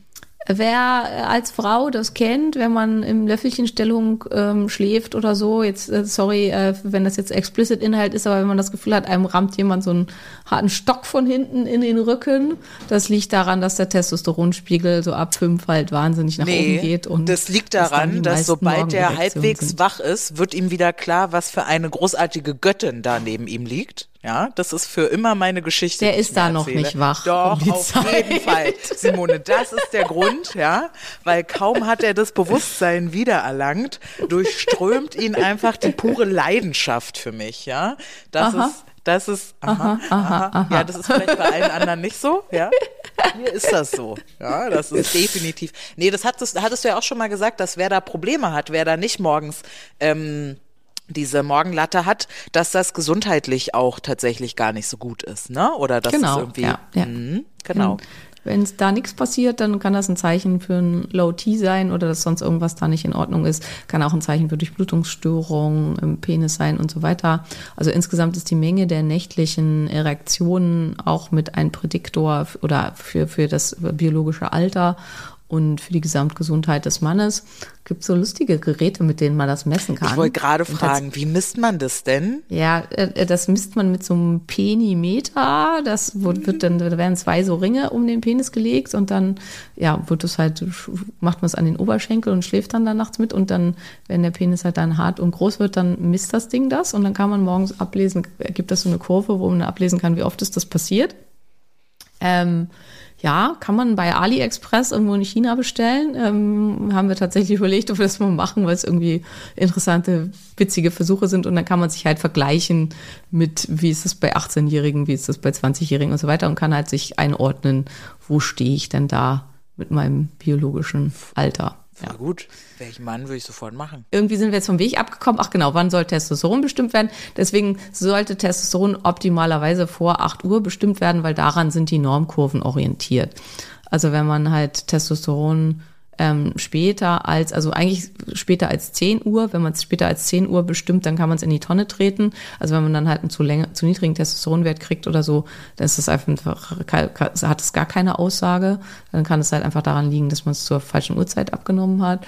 Wer als Frau das kennt, wenn man im Löffelchenstellung ähm, schläft oder so, jetzt, äh, sorry, äh, wenn das jetzt explicit Inhalt ist, aber wenn man das Gefühl hat, einem rammt jemand so einen harten Stock von hinten in den Rücken, das liegt daran, dass der Testosteronspiegel so ab fünf halt wahnsinnig nach oben geht. Und das liegt daran, die dass sobald der halbwegs sind. wach ist, wird ihm wieder klar, was für eine großartige Göttin da neben ihm liegt. Ja, das ist für immer meine Geschichte. Der ist da noch erzähle. nicht wach Doch, um die auf Zeit. jeden Fall. Simone, das ist der Grund, ja, weil kaum hat er das Bewusstsein wiedererlangt, durchströmt ihn einfach die pure Leidenschaft für mich, ja. Das Aha. ist, das ist, aha, aha, ja, das ist vielleicht bei allen anderen nicht so, ja. Mir ist das so, ja, das ist definitiv. Nee, das hattest, hattest du ja auch schon mal gesagt, dass wer da Probleme hat, wer da nicht morgens, ähm, diese Morgenlatte hat, dass das gesundheitlich auch tatsächlich gar nicht so gut ist, ne? Oder dass Genau, es irgendwie, ja, ja. Mhm, genau. Wenn es da nichts passiert, dann kann das ein Zeichen für ein Low T sein oder dass sonst irgendwas da nicht in Ordnung ist. Kann auch ein Zeichen für Durchblutungsstörungen im Penis sein und so weiter. Also insgesamt ist die Menge der nächtlichen Erektionen auch mit ein Prädiktor oder für, für das biologische Alter und für die Gesamtgesundheit des Mannes. Gibt so lustige Geräte, mit denen man das messen kann. Ich wollte gerade fragen, wie misst man das denn? ja, äh, das misst man mit so einem Penimeter. Das wird, wird dann, da werden zwei so Ringe um den Penis gelegt und dann, ja, wird es halt, macht man es an den Oberschenkel und schläft dann da nachts mit und dann, wenn der Penis halt dann hart und groß wird, dann misst das Ding das und dann kann man morgens ablesen, gibt das so eine Kurve, wo man ablesen kann, wie oft ist das passiert. Ähm, ja, kann man bei AliExpress irgendwo in China bestellen. Ähm, haben wir tatsächlich [LAUGHS] überlegt, ob wir das mal machen, weil es irgendwie interessante, witzige Versuche sind. Und dann kann man sich halt vergleichen mit, wie ist es bei 18-Jährigen, wie ist es bei 20-Jährigen und so weiter und kann halt sich einordnen, wo stehe ich denn da mit meinem biologischen Alter. Ja. gut. Welchen Mann würde ich sofort machen? Irgendwie sind wir jetzt vom Weg abgekommen. Ach genau, wann soll Testosteron bestimmt werden? Deswegen sollte Testosteron optimalerweise vor 8 Uhr bestimmt werden, weil daran sind die Normkurven orientiert. Also wenn man halt Testosteron ähm, später als, also eigentlich später als 10 Uhr, wenn man es später als 10 Uhr bestimmt, dann kann man es in die Tonne treten. Also wenn man dann halt einen zu, länger, zu niedrigen Testosteronwert kriegt oder so, dann ist das einfach, hat es gar keine Aussage. Dann kann es halt einfach daran liegen, dass man es zur falschen Uhrzeit abgenommen hat.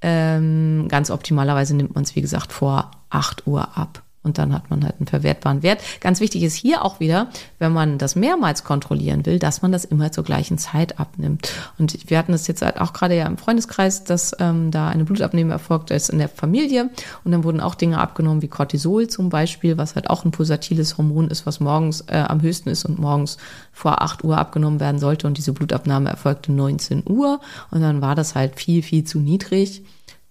Ähm, ganz optimalerweise nimmt man es, wie gesagt, vor 8 Uhr ab. Und dann hat man halt einen verwertbaren Wert. Ganz wichtig ist hier auch wieder, wenn man das mehrmals kontrollieren will, dass man das immer zur gleichen Zeit abnimmt. Und wir hatten es jetzt halt auch gerade ja im Freundeskreis, dass ähm, da eine Blutabnahme erfolgt ist in der Familie. Und dann wurden auch Dinge abgenommen wie Cortisol zum Beispiel, was halt auch ein pulsatiles Hormon ist, was morgens äh, am höchsten ist und morgens vor 8 Uhr abgenommen werden sollte. Und diese Blutabnahme erfolgte 19 Uhr. Und dann war das halt viel, viel zu niedrig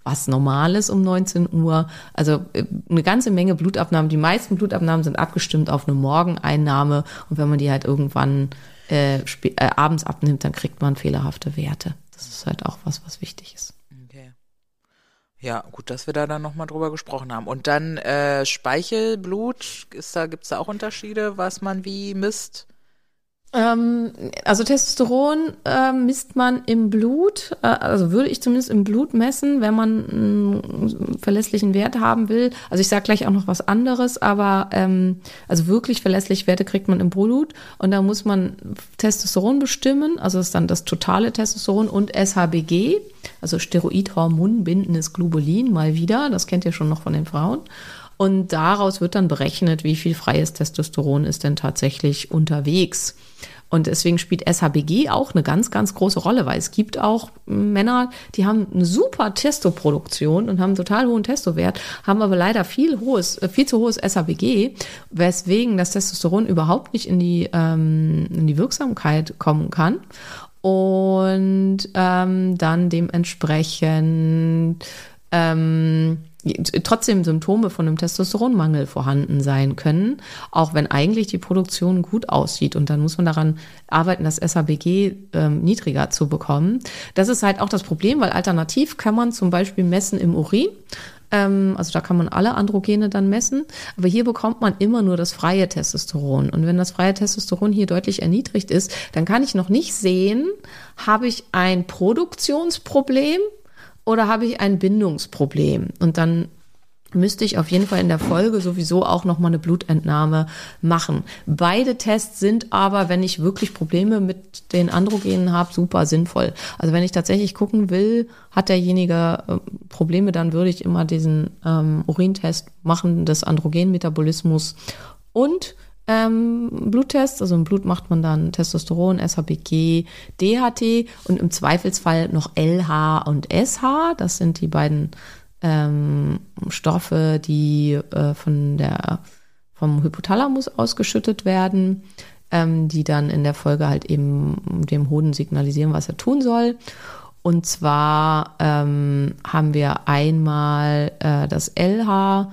was normal ist um 19 Uhr. Also äh, eine ganze Menge Blutabnahmen. Die meisten Blutabnahmen sind abgestimmt auf eine Morgeneinnahme. Und wenn man die halt irgendwann äh, äh, abends abnimmt, dann kriegt man fehlerhafte Werte. Das ist halt auch was, was wichtig ist. Okay. Ja, gut, dass wir da dann nochmal drüber gesprochen haben. Und dann äh, Speichelblut, da, gibt's da auch Unterschiede, was man wie misst? Ähm, also Testosteron ähm, misst man im Blut, äh, also würde ich zumindest im Blut messen, wenn man einen verlässlichen Wert haben will. Also ich sage gleich auch noch was anderes, aber ähm, also wirklich verlässliche Werte kriegt man im Blut und da muss man Testosteron bestimmen, also das ist dann das totale Testosteron und SHBG, also Steroidhormon bindendes Globulin mal wieder, das kennt ihr schon noch von den Frauen. Und daraus wird dann berechnet, wie viel freies Testosteron ist denn tatsächlich unterwegs. Und deswegen spielt SHBG auch eine ganz, ganz große Rolle, weil es gibt auch Männer, die haben eine super Testoproduktion und haben einen total hohen Testowert, haben aber leider viel hohes, äh, viel zu hohes SHBG, weswegen das Testosteron überhaupt nicht in die, ähm, in die Wirksamkeit kommen kann. Und ähm, dann dementsprechend ähm, trotzdem Symptome von einem Testosteronmangel vorhanden sein können, auch wenn eigentlich die Produktion gut aussieht. Und dann muss man daran arbeiten, das SHBG ähm, niedriger zu bekommen. Das ist halt auch das Problem, weil alternativ kann man zum Beispiel messen im Urin. Ähm, also da kann man alle Androgene dann messen. Aber hier bekommt man immer nur das freie Testosteron. Und wenn das freie Testosteron hier deutlich erniedrigt ist, dann kann ich noch nicht sehen, habe ich ein Produktionsproblem oder habe ich ein Bindungsproblem? Und dann müsste ich auf jeden Fall in der Folge sowieso auch noch mal eine Blutentnahme machen. Beide Tests sind aber, wenn ich wirklich Probleme mit den Androgenen habe, super sinnvoll. Also wenn ich tatsächlich gucken will, hat derjenige äh, Probleme, dann würde ich immer diesen ähm, Urintest machen des Androgenmetabolismus und ähm, Bluttest, also im Blut macht man dann Testosteron, SHBG, DHT und im Zweifelsfall noch LH und SH. Das sind die beiden ähm, Stoffe, die äh, von der vom Hypothalamus ausgeschüttet werden, ähm, die dann in der Folge halt eben dem Hoden signalisieren, was er tun soll. Und zwar ähm, haben wir einmal äh, das LH,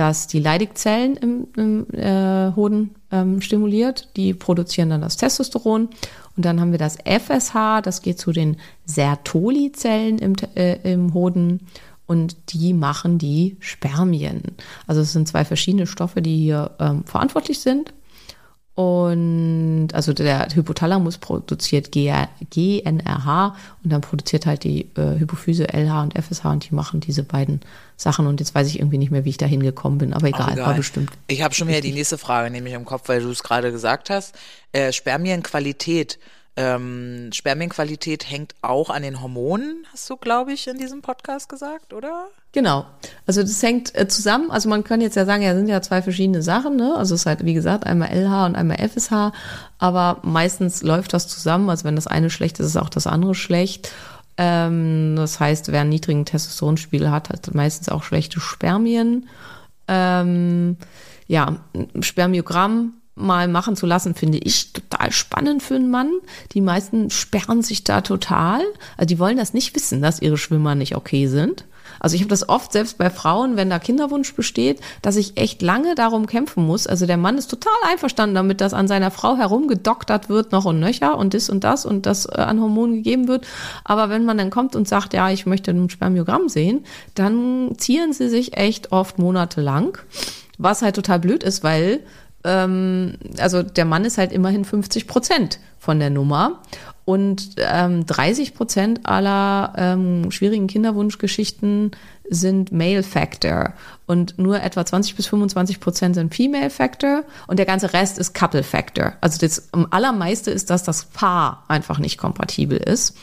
das die Leidigzellen im, im äh, Hoden ähm, stimuliert. Die produzieren dann das Testosteron. Und dann haben wir das FSH, das geht zu den Sertoli-Zellen im, äh, im Hoden. Und die machen die Spermien. Also es sind zwei verschiedene Stoffe, die hier ähm, verantwortlich sind. Und also der Hypothalamus produziert GNRH und dann produziert halt die äh, Hypophyse LH und FSH und die machen diese beiden Sachen. Und jetzt weiß ich irgendwie nicht mehr, wie ich da hingekommen bin, aber egal, egal. war bestimmt. Ich habe schon wieder die nächste Frage nämlich im Kopf, weil du es gerade gesagt hast. Äh, Spermienqualität. Ähm, Spermienqualität hängt auch an den Hormonen, hast du, glaube ich, in diesem Podcast gesagt, oder? Genau. Also das hängt äh, zusammen. Also man kann jetzt ja sagen, ja, sind ja zwei verschiedene Sachen. Ne? Also es ist halt, wie gesagt, einmal LH und einmal FSH. Aber meistens läuft das zusammen. Also wenn das eine schlecht ist, ist auch das andere schlecht. Ähm, das heißt, wer einen niedrigen Testosteronspiegel hat, hat meistens auch schlechte Spermien. Ähm, ja, Spermiogramm mal machen zu lassen, finde ich total spannend für einen Mann. Die meisten sperren sich da total. Also die wollen das nicht wissen, dass ihre Schwimmer nicht okay sind. Also ich habe das oft selbst bei Frauen, wenn da Kinderwunsch besteht, dass ich echt lange darum kämpfen muss. Also der Mann ist total einverstanden damit, dass an seiner Frau herumgedoktert wird noch und nöcher und das und das und das äh, an Hormonen gegeben wird. Aber wenn man dann kommt und sagt, ja, ich möchte ein Spermiogramm sehen, dann zieren sie sich echt oft monatelang. Was halt total blöd ist, weil ähm, also der Mann ist halt immerhin 50 Prozent von der Nummer. Und ähm, 30 Prozent aller ähm, schwierigen Kinderwunschgeschichten sind Male Factor und nur etwa 20 bis 25 Prozent sind Female Factor und der ganze Rest ist Couple Factor. Also das am allermeiste ist, dass das Paar einfach nicht kompatibel ist.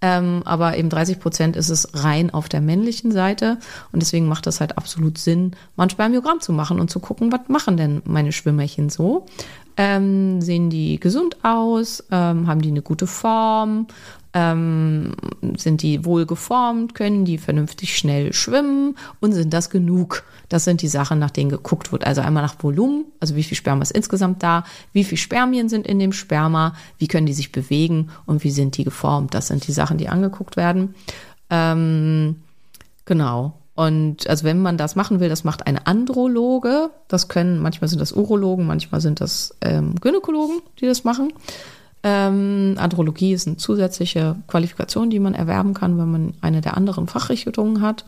Ähm, aber eben 30 Prozent ist es rein auf der männlichen Seite. Und deswegen macht das halt absolut Sinn, mal ein Spermiogramm zu machen und zu gucken, was machen denn meine Schwimmerchen so? Ähm, sehen die gesund aus? Ähm, haben die eine gute Form? Ähm, sind die wohl geformt? Können die vernünftig schnell schwimmen? Und sind das genug? Das sind die Sachen, nach denen geguckt wird. Also einmal nach Volumen, also wie viel Sperma ist insgesamt da? Wie viel Spermien sind in dem Sperma? Wie können die sich bewegen? Und wie sind die geformt? Das sind die Sachen, die angeguckt werden. Ähm, genau. Und also wenn man das machen will, das macht ein Androloge. Das können, manchmal sind das Urologen, manchmal sind das ähm, Gynäkologen, die das machen. Ähm, Andrologie ist eine zusätzliche Qualifikation, die man erwerben kann, wenn man eine der anderen Fachrichtungen hat.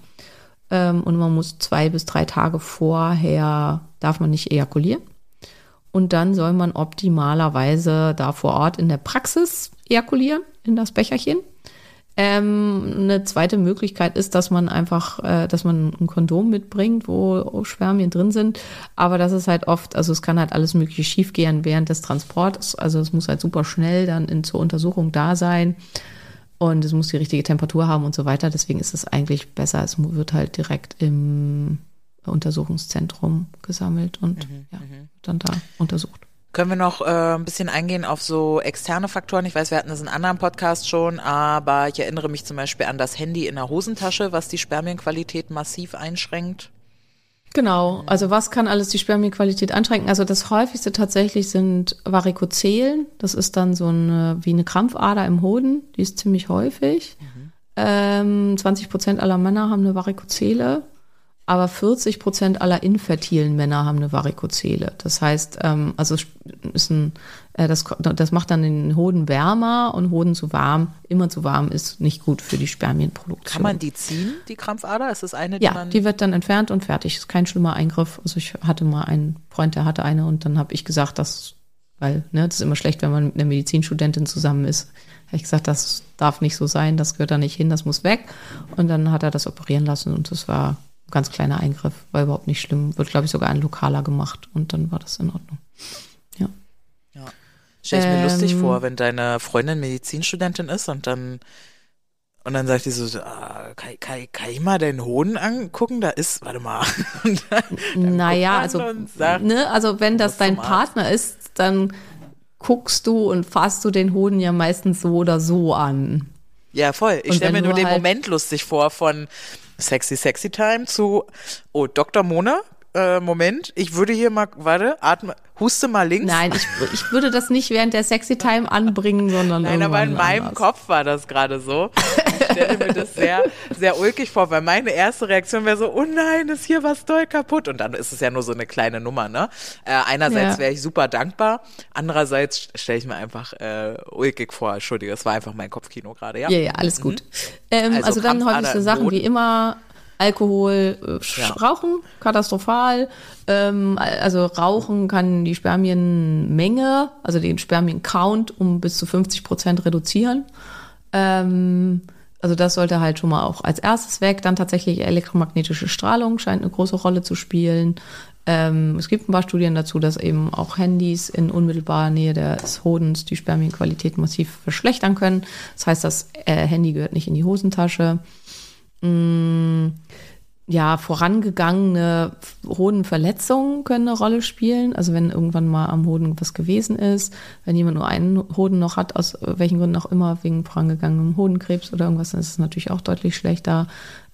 Ähm, und man muss zwei bis drei Tage vorher, darf man nicht ejakulieren. Und dann soll man optimalerweise da vor Ort in der Praxis ejakulieren, in das Becherchen. Ähm, eine zweite Möglichkeit ist, dass man einfach, äh, dass man ein Kondom mitbringt, wo Spermien drin sind. Aber das ist halt oft, also es kann halt alles mögliche schiefgehen während des Transports. Also es muss halt super schnell dann in, zur Untersuchung da sein. Und es muss die richtige Temperatur haben und so weiter. Deswegen ist es eigentlich besser. Es wird halt direkt im Untersuchungszentrum gesammelt und ja, dann da untersucht. Können wir noch äh, ein bisschen eingehen auf so externe Faktoren? Ich weiß, wir hatten das in anderen Podcasts schon, aber ich erinnere mich zum Beispiel an das Handy in der Hosentasche, was die Spermienqualität massiv einschränkt. Genau, also was kann alles die Spermienqualität einschränken? Also das häufigste tatsächlich sind Varikozelen. Das ist dann so eine, wie eine Krampfader im Hoden, die ist ziemlich häufig. Ähm, 20 Prozent aller Männer haben eine Varikozele, aber 40 Prozent aller infertilen Männer haben eine Varikozele. Das heißt, ähm, also ist ein, äh, das, das macht dann den Hoden wärmer und Hoden zu warm, immer zu warm ist nicht gut für die Spermienproduktion. Kann man die ziehen, die Krampfader? Ist das eine, die Ja, die wird dann entfernt und fertig. Ist kein schlimmer Eingriff. Also ich hatte mal einen Freund, der hatte eine und dann habe ich gesagt, dass, weil, ne, das ist immer schlecht, wenn man mit einer Medizinstudentin zusammen ist. Habe ich gesagt, das darf nicht so sein, das gehört da nicht hin, das muss weg. Und dann hat er das operieren lassen und das war ganz kleiner Eingriff, war überhaupt nicht schlimm. Wird, glaube ich, sogar ein lokaler gemacht und dann war das in Ordnung. Ja. ja. Stell ich mir Ähm, lustig vor, wenn deine Freundin Medizinstudentin ist und dann und dann sagt die so, ah, kann, kann, kann ich mal deinen Hoden angucken? Da ist, warte mal. [LAUGHS] Und dann, dann Naja, also, sagt, ne, also wenn das dein. Partner ist, dann guckst du und fasst du den Hoden ja meistens so oder so an. Ja, voll. Ich stelle mir nur du den halt- Moment lustig vor von Sexy Sexy Time zu Oh, Dr. Mona, Äh, Moment, ich würde hier mal, warte, atme, huste mal links. Nein, ich, ich würde das nicht während der Sexy Time anbringen, sondern Nein, aber in meinem anders. Kopf war das gerade so. Ich stelle mir das sehr, sehr ulkig vor, weil meine erste Reaktion wäre so, oh nein, ist hier was doll kaputt. Und dann ist es ja nur so eine kleine Nummer, ne? Äh, einerseits Ja. wäre ich super dankbar, andererseits stelle ich mir einfach äh, ulkig vor. Entschuldige, das war einfach mein Kopfkino gerade, ja? Ja, ja, alles gut. Ähm, Also also, dann häufig so Sachen wie immer Alkohol, äh, Ja. Rauchen, katastrophal. Ähm, also Rauchen kann die Spermienmenge, also den Spermiencount um bis zu 50 Prozent reduzieren. Ähm, also das sollte halt schon mal auch als erstes weg. Dann tatsächlich elektromagnetische Strahlung scheint eine große Rolle zu spielen. Ähm, es gibt ein paar Studien dazu, dass eben auch Handys in unmittelbarer Nähe des Hodens die Spermienqualität massiv verschlechtern können. Das heißt, das äh, Handy gehört nicht in die Hosentasche. Mm, ja, vorangegangene Hodenverletzungen können eine Rolle spielen. Also wenn irgendwann mal am Hoden was gewesen ist, wenn jemand nur einen Hoden noch hat, aus welchen Gründen auch immer, wegen vorangegangenem Hodenkrebs oder irgendwas, dann ist es natürlich auch deutlich schlechter.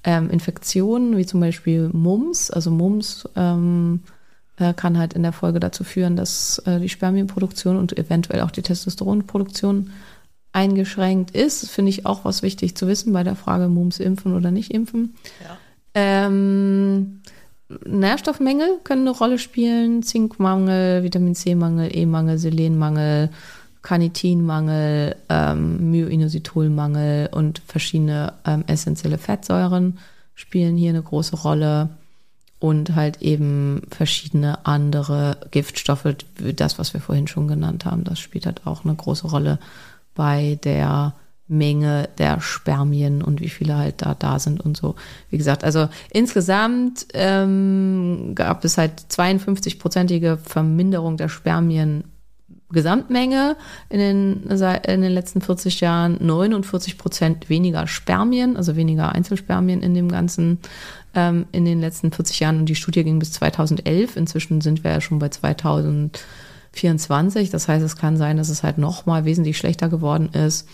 Ähm, Infektionen, wie zum Beispiel Mumps, also Mumps ähm, äh, kann halt in der Folge dazu führen, dass äh, die Spermienproduktion und eventuell auch die Testosteronproduktion eingeschränkt ist. Finde ich auch was wichtig zu wissen bei der Frage Mumps impfen oder nicht impfen. Ähm, Nährstoffmängel können eine Rolle spielen. Zinkmangel, Vitamin C-Mangel, E-Mangel, Selenmangel, Carnitinmangel, ähm, Myoinositolmangel und verschiedene ähm, essentielle Fettsäuren spielen hier eine große Rolle. Und halt eben verschiedene andere Giftstoffe, wie das, was wir vorhin schon genannt haben, das spielt halt auch eine große Rolle bei der Menge der Spermien und wie viele halt da da sind und so. Wie gesagt, also insgesamt ähm, gab es halt 52-prozentige Verminderung der Spermien Gesamtmenge in den, in den letzten 40 Jahren 49 Prozent weniger Spermien, also weniger Einzelspermien in dem Ganzen ähm, in den letzten 40 Jahren. Und die Studie ging bis 2011. Inzwischen sind wir ja schon bei 2024. Das heißt, es kann sein, dass es halt noch mal wesentlich schlechter geworden ist.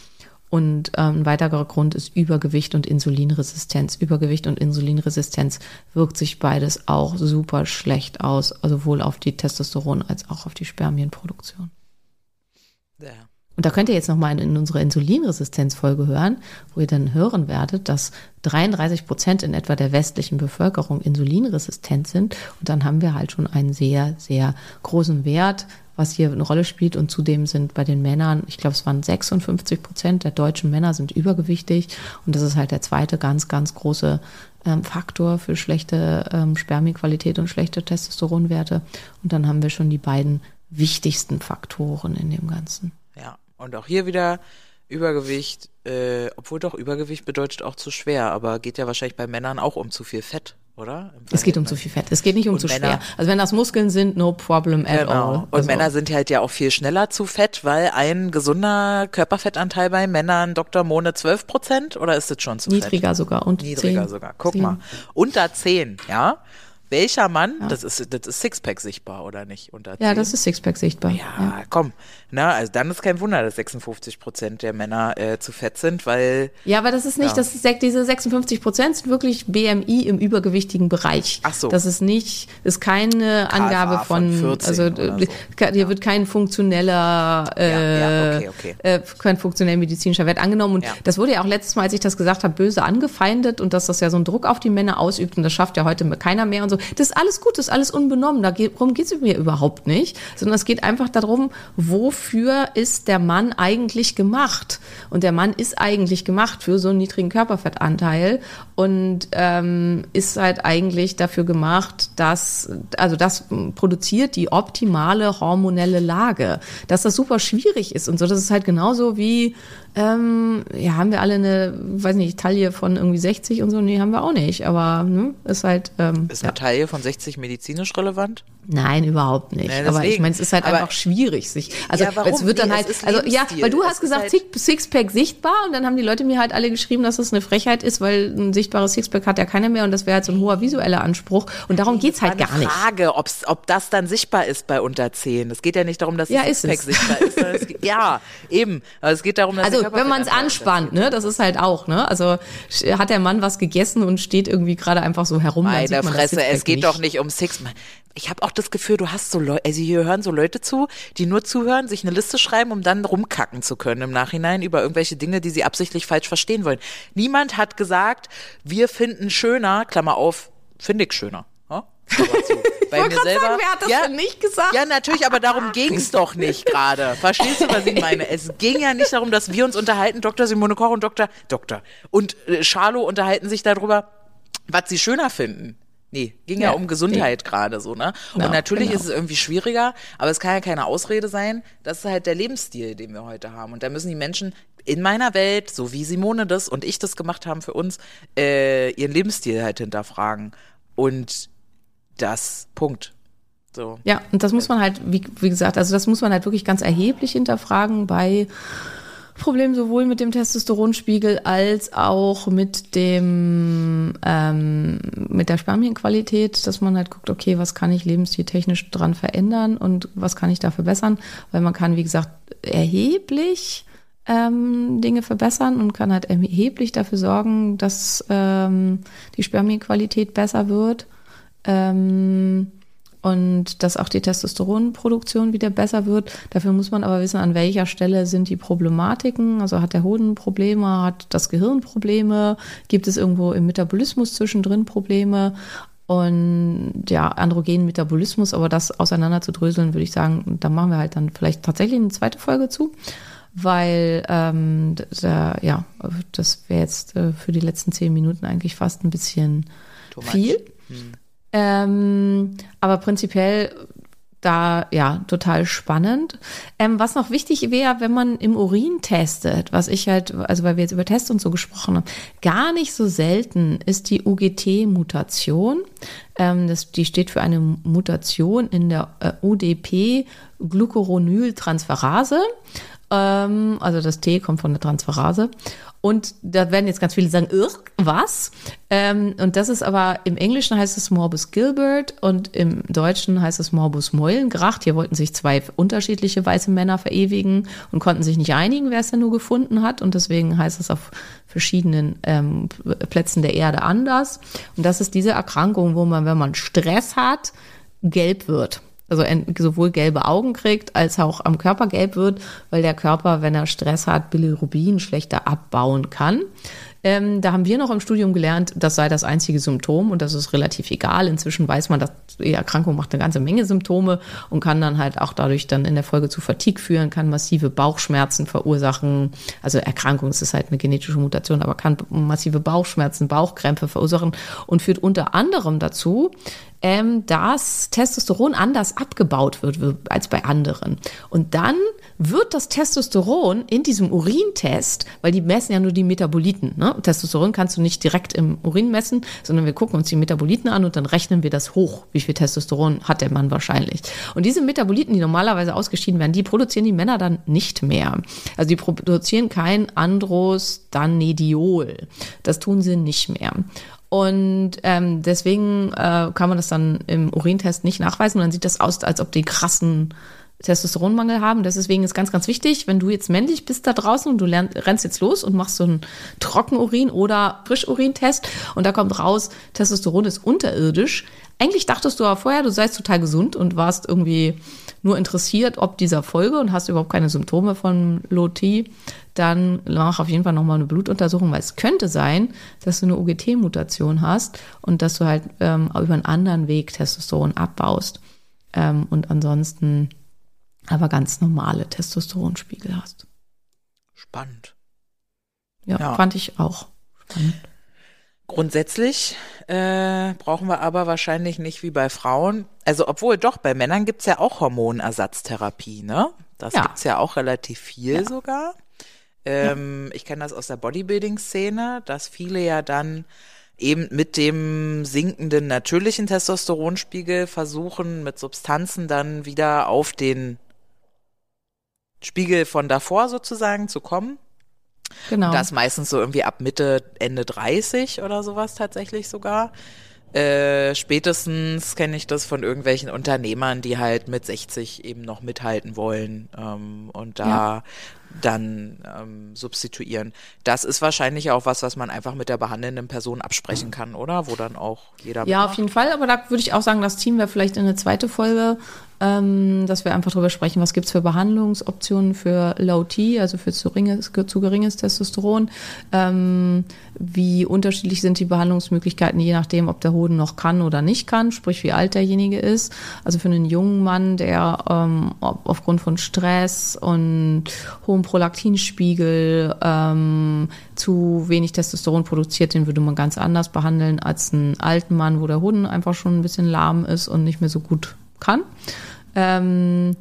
Und ähm, ein weiterer Grund ist Übergewicht und Insulinresistenz. Übergewicht und Insulinresistenz wirkt sich beides auch super schlecht aus, also sowohl auf die Testosteron als auch auf die Spermienproduktion. Ja. Und da könnt ihr jetzt nochmal in unsere Insulinresistenzfolge hören, wo ihr dann hören werdet, dass 33 Prozent in etwa der westlichen Bevölkerung insulinresistent sind. Und dann haben wir halt schon einen sehr, sehr großen Wert, was hier eine Rolle spielt. Und zudem sind bei den Männern, ich glaube, es waren 56 Prozent der deutschen Männer sind übergewichtig. Und das ist halt der zweite ganz, ganz große ähm, Faktor für schlechte ähm, Spermienqualität und schlechte Testosteronwerte. Und dann haben wir schon die beiden wichtigsten Faktoren in dem Ganzen. Ja, und auch hier wieder Übergewicht, äh, obwohl doch Übergewicht bedeutet auch zu schwer, aber geht ja wahrscheinlich bei Männern auch um zu viel Fett, oder? Es geht um zu viel Fett. Es geht nicht um Und zu Männer- schwer. Also wenn das Muskeln sind, no problem at Genau. all. Und Also, Männer sind halt ja auch viel schneller zu fett, weil ein gesunder Körperfettanteil bei Männern Dr. Mone 12 Prozent oder ist das schon zu niedriger fett? sogar und Niedriger 10, sogar. Guck 10. mal. Unter 10, ja? Welcher Mann, das ist, das ist Sixpack sichtbar oder nicht? Unter 10? Ja, das ist Sixpack sichtbar. Ja, komm. Na, also dann ist kein Wunder, dass 56 Prozent der Männer äh, zu fett sind, weil Ja, aber das ist nicht, Ja. das ist, diese 56 Prozent sind wirklich BMI im übergewichtigen Bereich. Ach so. Das ist nicht, ist keine Angabe von von, 14 also so. hier wird kein funktioneller, äh, Ja, ja, okay, okay. Äh, kein funktionell medizinischer Wert angenommen. Und Ja. das wurde ja auch letztes Mal, als ich das gesagt habe, böse angefeindet und dass das ja so einen Druck auf die Männer ausübt und das schafft ja heute keiner mehr und so. Das ist alles gut, das ist alles unbenommen. Darum geht es mir überhaupt nicht, sondern es geht einfach darum, wofür ist der Mann eigentlich gemacht? Und der Mann ist eigentlich gemacht für so einen niedrigen Körperfettanteil und ähm, ist halt eigentlich dafür gemacht, dass, also das produziert die optimale hormonelle Lage. Dass das super schwierig ist und so, das ist halt genauso wie, ähm, ja, haben wir alle eine, weiß nicht, Taille von irgendwie 60 und so? Nee, haben wir auch nicht, aber ne, ist halt, ähm, ist ja. eine Taille von 60 medizinisch relevant? Nein, überhaupt nicht. Ja, aber ich meine, es ist halt Aber- einfach schwierig, sich. Also Ja, es wird dann Nee, halt, es ist also ja, weil du Es hast ist gesagt, halt- Six- Sixpack sichtbar und dann haben die Leute mir halt alle geschrieben, dass es eine Frechheit ist, weil ein sichtbares Sixpack hat ja keiner mehr und das wäre halt so ein hoher visueller Anspruch und darum geht's halt War gar nicht. Frage, ob's, ob das dann sichtbar ist bei unter 10. Es geht ja nicht darum, dass Ja, das ist Sixpack es. sichtbar ist. es [LAUGHS] geht, ja, eben. Aber es geht darum, dass Also wenn man es anspannt, ne, das ist halt auch, ne, also hat der Mann was gegessen und steht irgendwie gerade einfach so herum, Meine Fresse, es geht doch nicht um Six. Ich habe auch das Gefühl, du hast so Leute, also hier hören so Leute zu, die nur zuhören, sich eine Liste schreiben, um dann rumkacken zu können im Nachhinein über irgendwelche Dinge, die sie absichtlich falsch verstehen wollen. Niemand hat gesagt, wir finden schöner, Klammer auf, finde ich schöner. Ja? Zu. [LAUGHS] Bei mir selber. sagen, wer hat das denn nicht gesagt? Ja, natürlich, aber darum [LAUGHS] ging's doch nicht gerade. Verstehst du, was ich meine? Es ging ja nicht darum, dass wir uns unterhalten, Dr. Simone Koch und Dr. Dr. und äh, Charlo unterhalten sich darüber, was sie schöner finden. Nee, ging ja, Ja, um Gesundheit gerade so, ne? Ja, und natürlich genau. ist es irgendwie schwieriger, aber es kann ja keine Ausrede sein. Das ist halt der Lebensstil, den wir heute haben. Und da müssen die Menschen in meiner Welt, so wie Simone das und ich das gemacht haben für uns, äh, ihren Lebensstil halt hinterfragen. Und das, Punkt. So. Ja, und das muss man halt, wie, wie gesagt, also das muss man halt wirklich ganz erheblich hinterfragen bei Problemen sowohl mit dem Testosteronspiegel als auch mit dem ähm, mit der Spermienqualität, dass man halt guckt, okay, was kann ich lebensstiltechnisch dran verändern und was kann ich da verbessern, weil man kann, wie gesagt, erheblich ähm, Dinge verbessern und kann halt erheblich dafür sorgen, dass ähm, die Spermienqualität besser wird. Ähm, und dass auch die Testosteronproduktion wieder besser wird. Dafür muss man aber wissen, an welcher Stelle sind die Problematiken. Also hat der Hoden Probleme, hat das Gehirn Probleme, gibt es irgendwo im Metabolismus zwischendrin Probleme und ja, androgenen Metabolismus, aber das auseinander zu dröseln, würde ich sagen, da machen wir halt dann vielleicht tatsächlich eine zweite Folge zu, weil ähm, da, ja, das wäre jetzt äh, für die letzten zehn Minuten eigentlich fast ein bisschen viel. Ähm, aber prinzipiell da ja total spannend. Ähm, was noch wichtig wäre, wenn man im Urin testet, was ich halt, also weil wir jetzt über Tests und so gesprochen haben, gar nicht so selten ist die UGT-Mutation. Ähm, das, die steht für eine Mutation in der äh, UDP-Glucuronyltransferase. Ähm, also das T kommt von der Transferase. Und da werden jetzt ganz viele sagen, was? Ähm, und das ist aber, im Englischen heißt es Morbus Gilbert und im Deutschen heißt es Morbus Meulengracht. Hier wollten sich zwei unterschiedliche weiße Männer verewigen und konnten sich nicht einigen, wer es denn nur gefunden hat. Und deswegen heißt es auf verschiedenen ähm, Plätzen der Erde anders. Und das ist diese Erkrankung, wo man, wenn man Stress hat, gelb wird. Also sowohl gelbe Augen kriegt, als auch am Körper gelb wird, weil der Körper, wenn er Stress hat, Bilirubin schlechter abbauen kann. Ähm, da haben wir noch im Studium gelernt, das sei das einzige Symptom und das ist relativ egal. Inzwischen weiß man, dass die Erkrankung macht eine ganze Menge Symptome und kann dann halt auch dadurch dann in der Folge zu Fatigue führen, kann massive Bauchschmerzen verursachen. Also Erkrankung, ist halt eine genetische Mutation, aber kann massive Bauchschmerzen, Bauchkrämpfe verursachen und führt unter anderem dazu, ähm, dass Testosteron anders abgebaut wird als bei anderen. Und dann wird das Testosteron in diesem Urintest, weil die messen ja nur die Metaboliten. Ne? Testosteron kannst du nicht direkt im Urin messen, sondern wir gucken uns die Metaboliten an und dann rechnen wir das hoch. Wie viel Testosteron hat der Mann wahrscheinlich? Und diese Metaboliten, die normalerweise ausgeschieden werden, die produzieren die Männer dann nicht mehr. Also die produzieren kein Androstanediol. Das tun sie nicht mehr. Und ähm, deswegen äh, kann man das dann im Urintest nicht nachweisen. Und dann sieht das aus, als ob die krassen Testosteronmangel haben. Deswegen ist ganz, ganz wichtig, wenn du jetzt männlich bist da draußen und du lern, rennst jetzt los und machst so einen Trockenurin- oder Frischurintest und da kommt raus, Testosteron ist unterirdisch. Eigentlich dachtest du aber vorher, du seist total gesund und warst irgendwie nur interessiert, ob dieser Folge und hast überhaupt keine Symptome von Low-T, dann mach auf jeden Fall nochmal eine Blutuntersuchung, weil es könnte sein, dass du eine UGT-Mutation hast und dass du halt ähm, über einen anderen Weg Testosteron abbaust ähm, und ansonsten aber ganz normale Testosteronspiegel hast. Spannend. Ja, Ja. fand ich auch spannend. Grundsätzlich äh, brauchen wir aber wahrscheinlich nicht wie bei Frauen. Also obwohl doch, bei Männern gibt's ja auch Hormonersatztherapie, ne? Das Ja. gibt's ja auch relativ viel Ja. sogar. Ähm, Ich kenne das aus der Bodybuilding-Szene, dass viele ja dann eben mit dem sinkenden natürlichen Testosteronspiegel versuchen, mit Substanzen dann wieder auf den Spiegel von davor sozusagen zu kommen. Genau. Das meistens so irgendwie ab Mitte, Ende 30 oder sowas tatsächlich sogar. Äh, spätestens kenne ich das von irgendwelchen Unternehmern, die halt mit 60 eben noch mithalten wollen ähm, und da Ja. dann ähm, substituieren. Das ist wahrscheinlich auch was, was man einfach mit der behandelnden Person absprechen kann, oder? Wo dann auch jeder Ja, auf jeden Fall. Aber da würde ich auch sagen, das Team wäre vielleicht in eine zweite Folge, ähm, dass wir einfach drüber sprechen, was gibt's für Behandlungsoptionen für Low T, also für zu, ringes, zu geringes Testosteron. Ähm, wie unterschiedlich sind die Behandlungsmöglichkeiten, je nachdem, ob der Hoden noch kann oder nicht kann, sprich wie alt derjenige ist. Also für einen jungen Mann, der ähm, auf- aufgrund von Stress und hohem Prolaktinspiegel ähm, zu wenig Testosteron produziert, den würde man ganz anders behandeln als einen alten Mann, wo der Hoden einfach schon ein bisschen lahm ist und nicht mehr so gut kann. Ähm,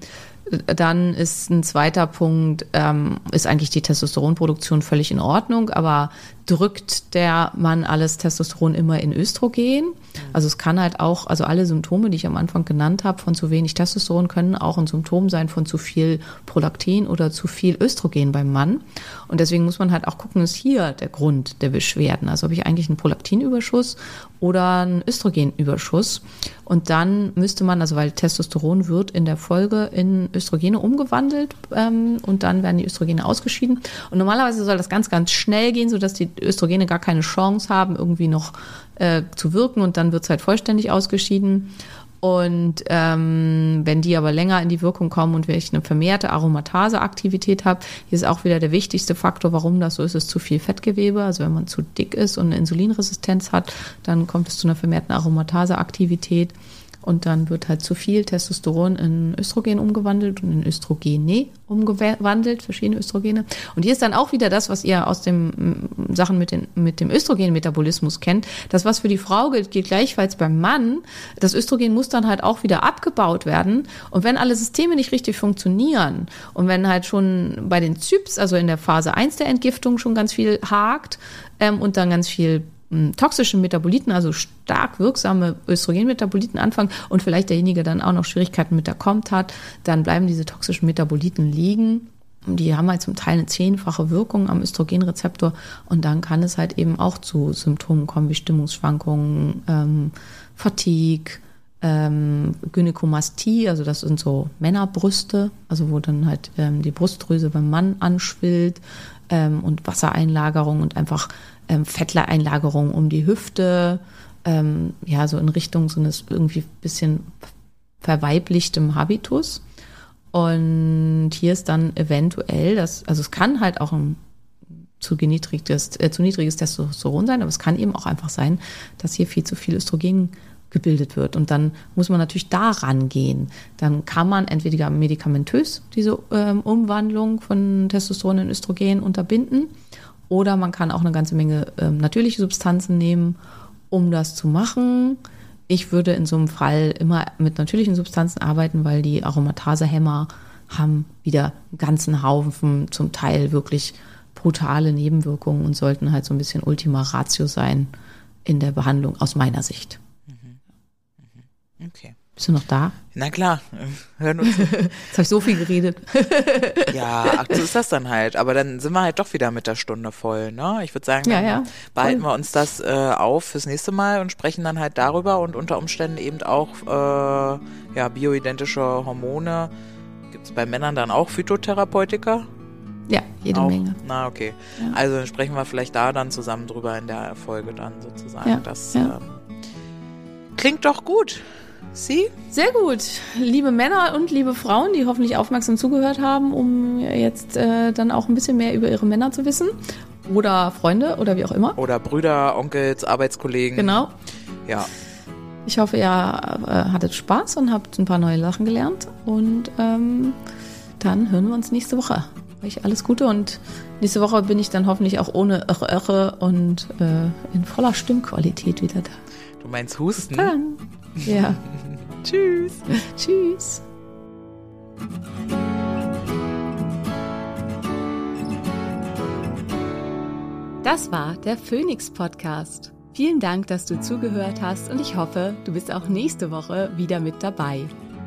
dann ist ein zweiter Punkt, ähm, ist eigentlich die Testosteronproduktion völlig in Ordnung, aber drückt der Mann alles Testosteron immer in Östrogen? Also es kann halt auch, also alle Symptome, die ich am Anfang genannt habe, von zu wenig Testosteron können auch ein Symptom sein von zu viel Prolaktin oder zu viel Östrogen beim Mann. Und deswegen muss man halt auch gucken, ist hier der Grund der Beschwerden. Also habe ich eigentlich einen Prolaktinüberschuss oder einen Östrogenüberschuss. Und dann müsste man, also weil Testosteron wird in der Folge in Östrogene umgewandelt ähm, und dann werden die Östrogene ausgeschieden. Und normalerweise soll das ganz, ganz schnell gehen, sodass die Östrogene gar keine Chance haben, irgendwie noch äh, zu wirken und dann wird es halt vollständig ausgeschieden. Und ähm, wenn die aber länger in die Wirkung kommen und wenn ich eine vermehrte Aromataseaktivität habe, hier ist auch wieder der wichtigste Faktor, warum das so ist, ist zu viel Fettgewebe. Also wenn man zu dick ist und eine Insulinresistenz hat, dann kommt es zu einer vermehrten Aromataseaktivität. Und dann wird halt zu viel Testosteron in Östrogen umgewandelt und in Östrogene umgewandelt, verschiedene Östrogene. Und hier ist dann auch wieder das, was ihr aus dem mm, Sachen mit, den, mit dem Östrogenmetabolismus kennt. Das, was für die Frau gilt, gilt gleichfalls beim Mann. Das Östrogen muss dann halt auch wieder abgebaut werden. Und wenn alle Systeme nicht richtig funktionieren und wenn halt schon bei den Zyps, also in der Phase 1 der Entgiftung schon ganz viel hakt ähm, und dann ganz viel toxische Metaboliten, also stark wirksame Östrogenmetaboliten anfangen und vielleicht derjenige dann auch noch Schwierigkeiten mit der Kommt hat, dann bleiben diese toxischen Metaboliten liegen. Die haben halt zum Teil eine zehnfache Wirkung am Östrogenrezeptor und dann kann es halt eben auch zu Symptomen kommen wie Stimmungsschwankungen, ähm, Fatigue, ähm, Gynäkomastie, also das sind so Männerbrüste, also wo dann halt ähm, die Brustdrüse beim Mann anschwillt ähm, und Wassereinlagerung und einfach ähm, Fettlereinlagerung um die Hüfte, ähm, ja, so in Richtung so eines irgendwie bisschen verweiblichtem Habitus. Und hier ist dann eventuell das, also es kann halt auch ein zu niedriges, äh, zu niedriges Testosteron sein, aber es kann eben auch einfach sein, dass hier viel zu viel Östrogen gebildet wird. Und dann muss man natürlich da rangehen. Dann kann man entweder medikamentös diese ähm, Umwandlung von Testosteron in Östrogen unterbinden oder man kann auch eine ganze Menge ähm, natürliche Substanzen nehmen, um das zu machen. Ich würde in so einem Fall immer mit natürlichen Substanzen arbeiten, weil die Aromatasehämmer haben wieder einen ganzen Haufen, zum Teil wirklich brutale Nebenwirkungen und sollten halt so ein bisschen Ultima Ratio sein in der Behandlung aus meiner Sicht. Okay. Bist du noch da? Na klar, hören uns. [LAUGHS] Jetzt habe ich so viel geredet. [LAUGHS] ja, so ist das dann halt. Aber dann sind wir halt doch wieder mit der Stunde voll, ne? Ich würde sagen, Ja, dann ja, behalten wir uns das äh, auf fürs nächste Mal und sprechen dann halt darüber und unter Umständen eben auch äh, ja, bioidentische Hormone. Gibt es bei Männern dann auch Phytotherapeutika? Ja, jede auch? Menge. Na, okay. Ja. Also dann sprechen wir vielleicht da dann zusammen drüber in der Folge dann sozusagen. Ja, Das ja. Ähm, klingt doch gut. Sie? Sehr gut. Liebe Männer und liebe Frauen, die hoffentlich aufmerksam zugehört haben, um jetzt äh, dann auch ein bisschen mehr über ihre Männer zu wissen. Oder Freunde oder wie auch immer. Oder Brüder, Onkels, Arbeitskollegen. Genau. Ja. Ich hoffe, ihr äh, hattet Spaß und habt ein paar neue Sachen gelernt. Und ähm, dann hören wir uns nächste Woche. Euch alles Gute und nächste Woche bin ich dann hoffentlich auch ohne Irre, Irre und äh, in voller Stimmqualität wieder da. Du meinst Husten? Dann. Ja. [LAUGHS] Tschüss. Tschüss. Das war der Phoenix Podcast. Vielen Dank, dass du zugehört hast und ich hoffe, du bist auch nächste Woche wieder mit dabei.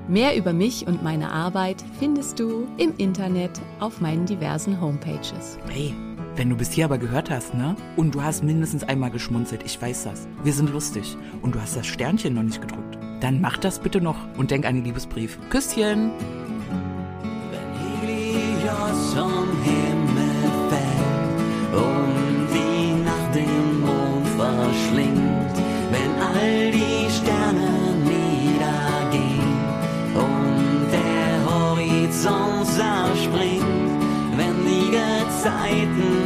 Mehr über mich und meine Arbeit findest du im Internet auf meinen diversen Homepages. Hey, wenn du bis hier aber gehört hast, ne? Und du hast mindestens einmal geschmunzelt, ich weiß das. Wir sind lustig. Und du hast das Sternchen noch nicht gedrückt. Dann mach das bitte noch und denk an den Liebesbrief. Küsschen! Wenn Helios vom Himmel fällt und die Nacht den Mond verschlingt, wenn all die Sterne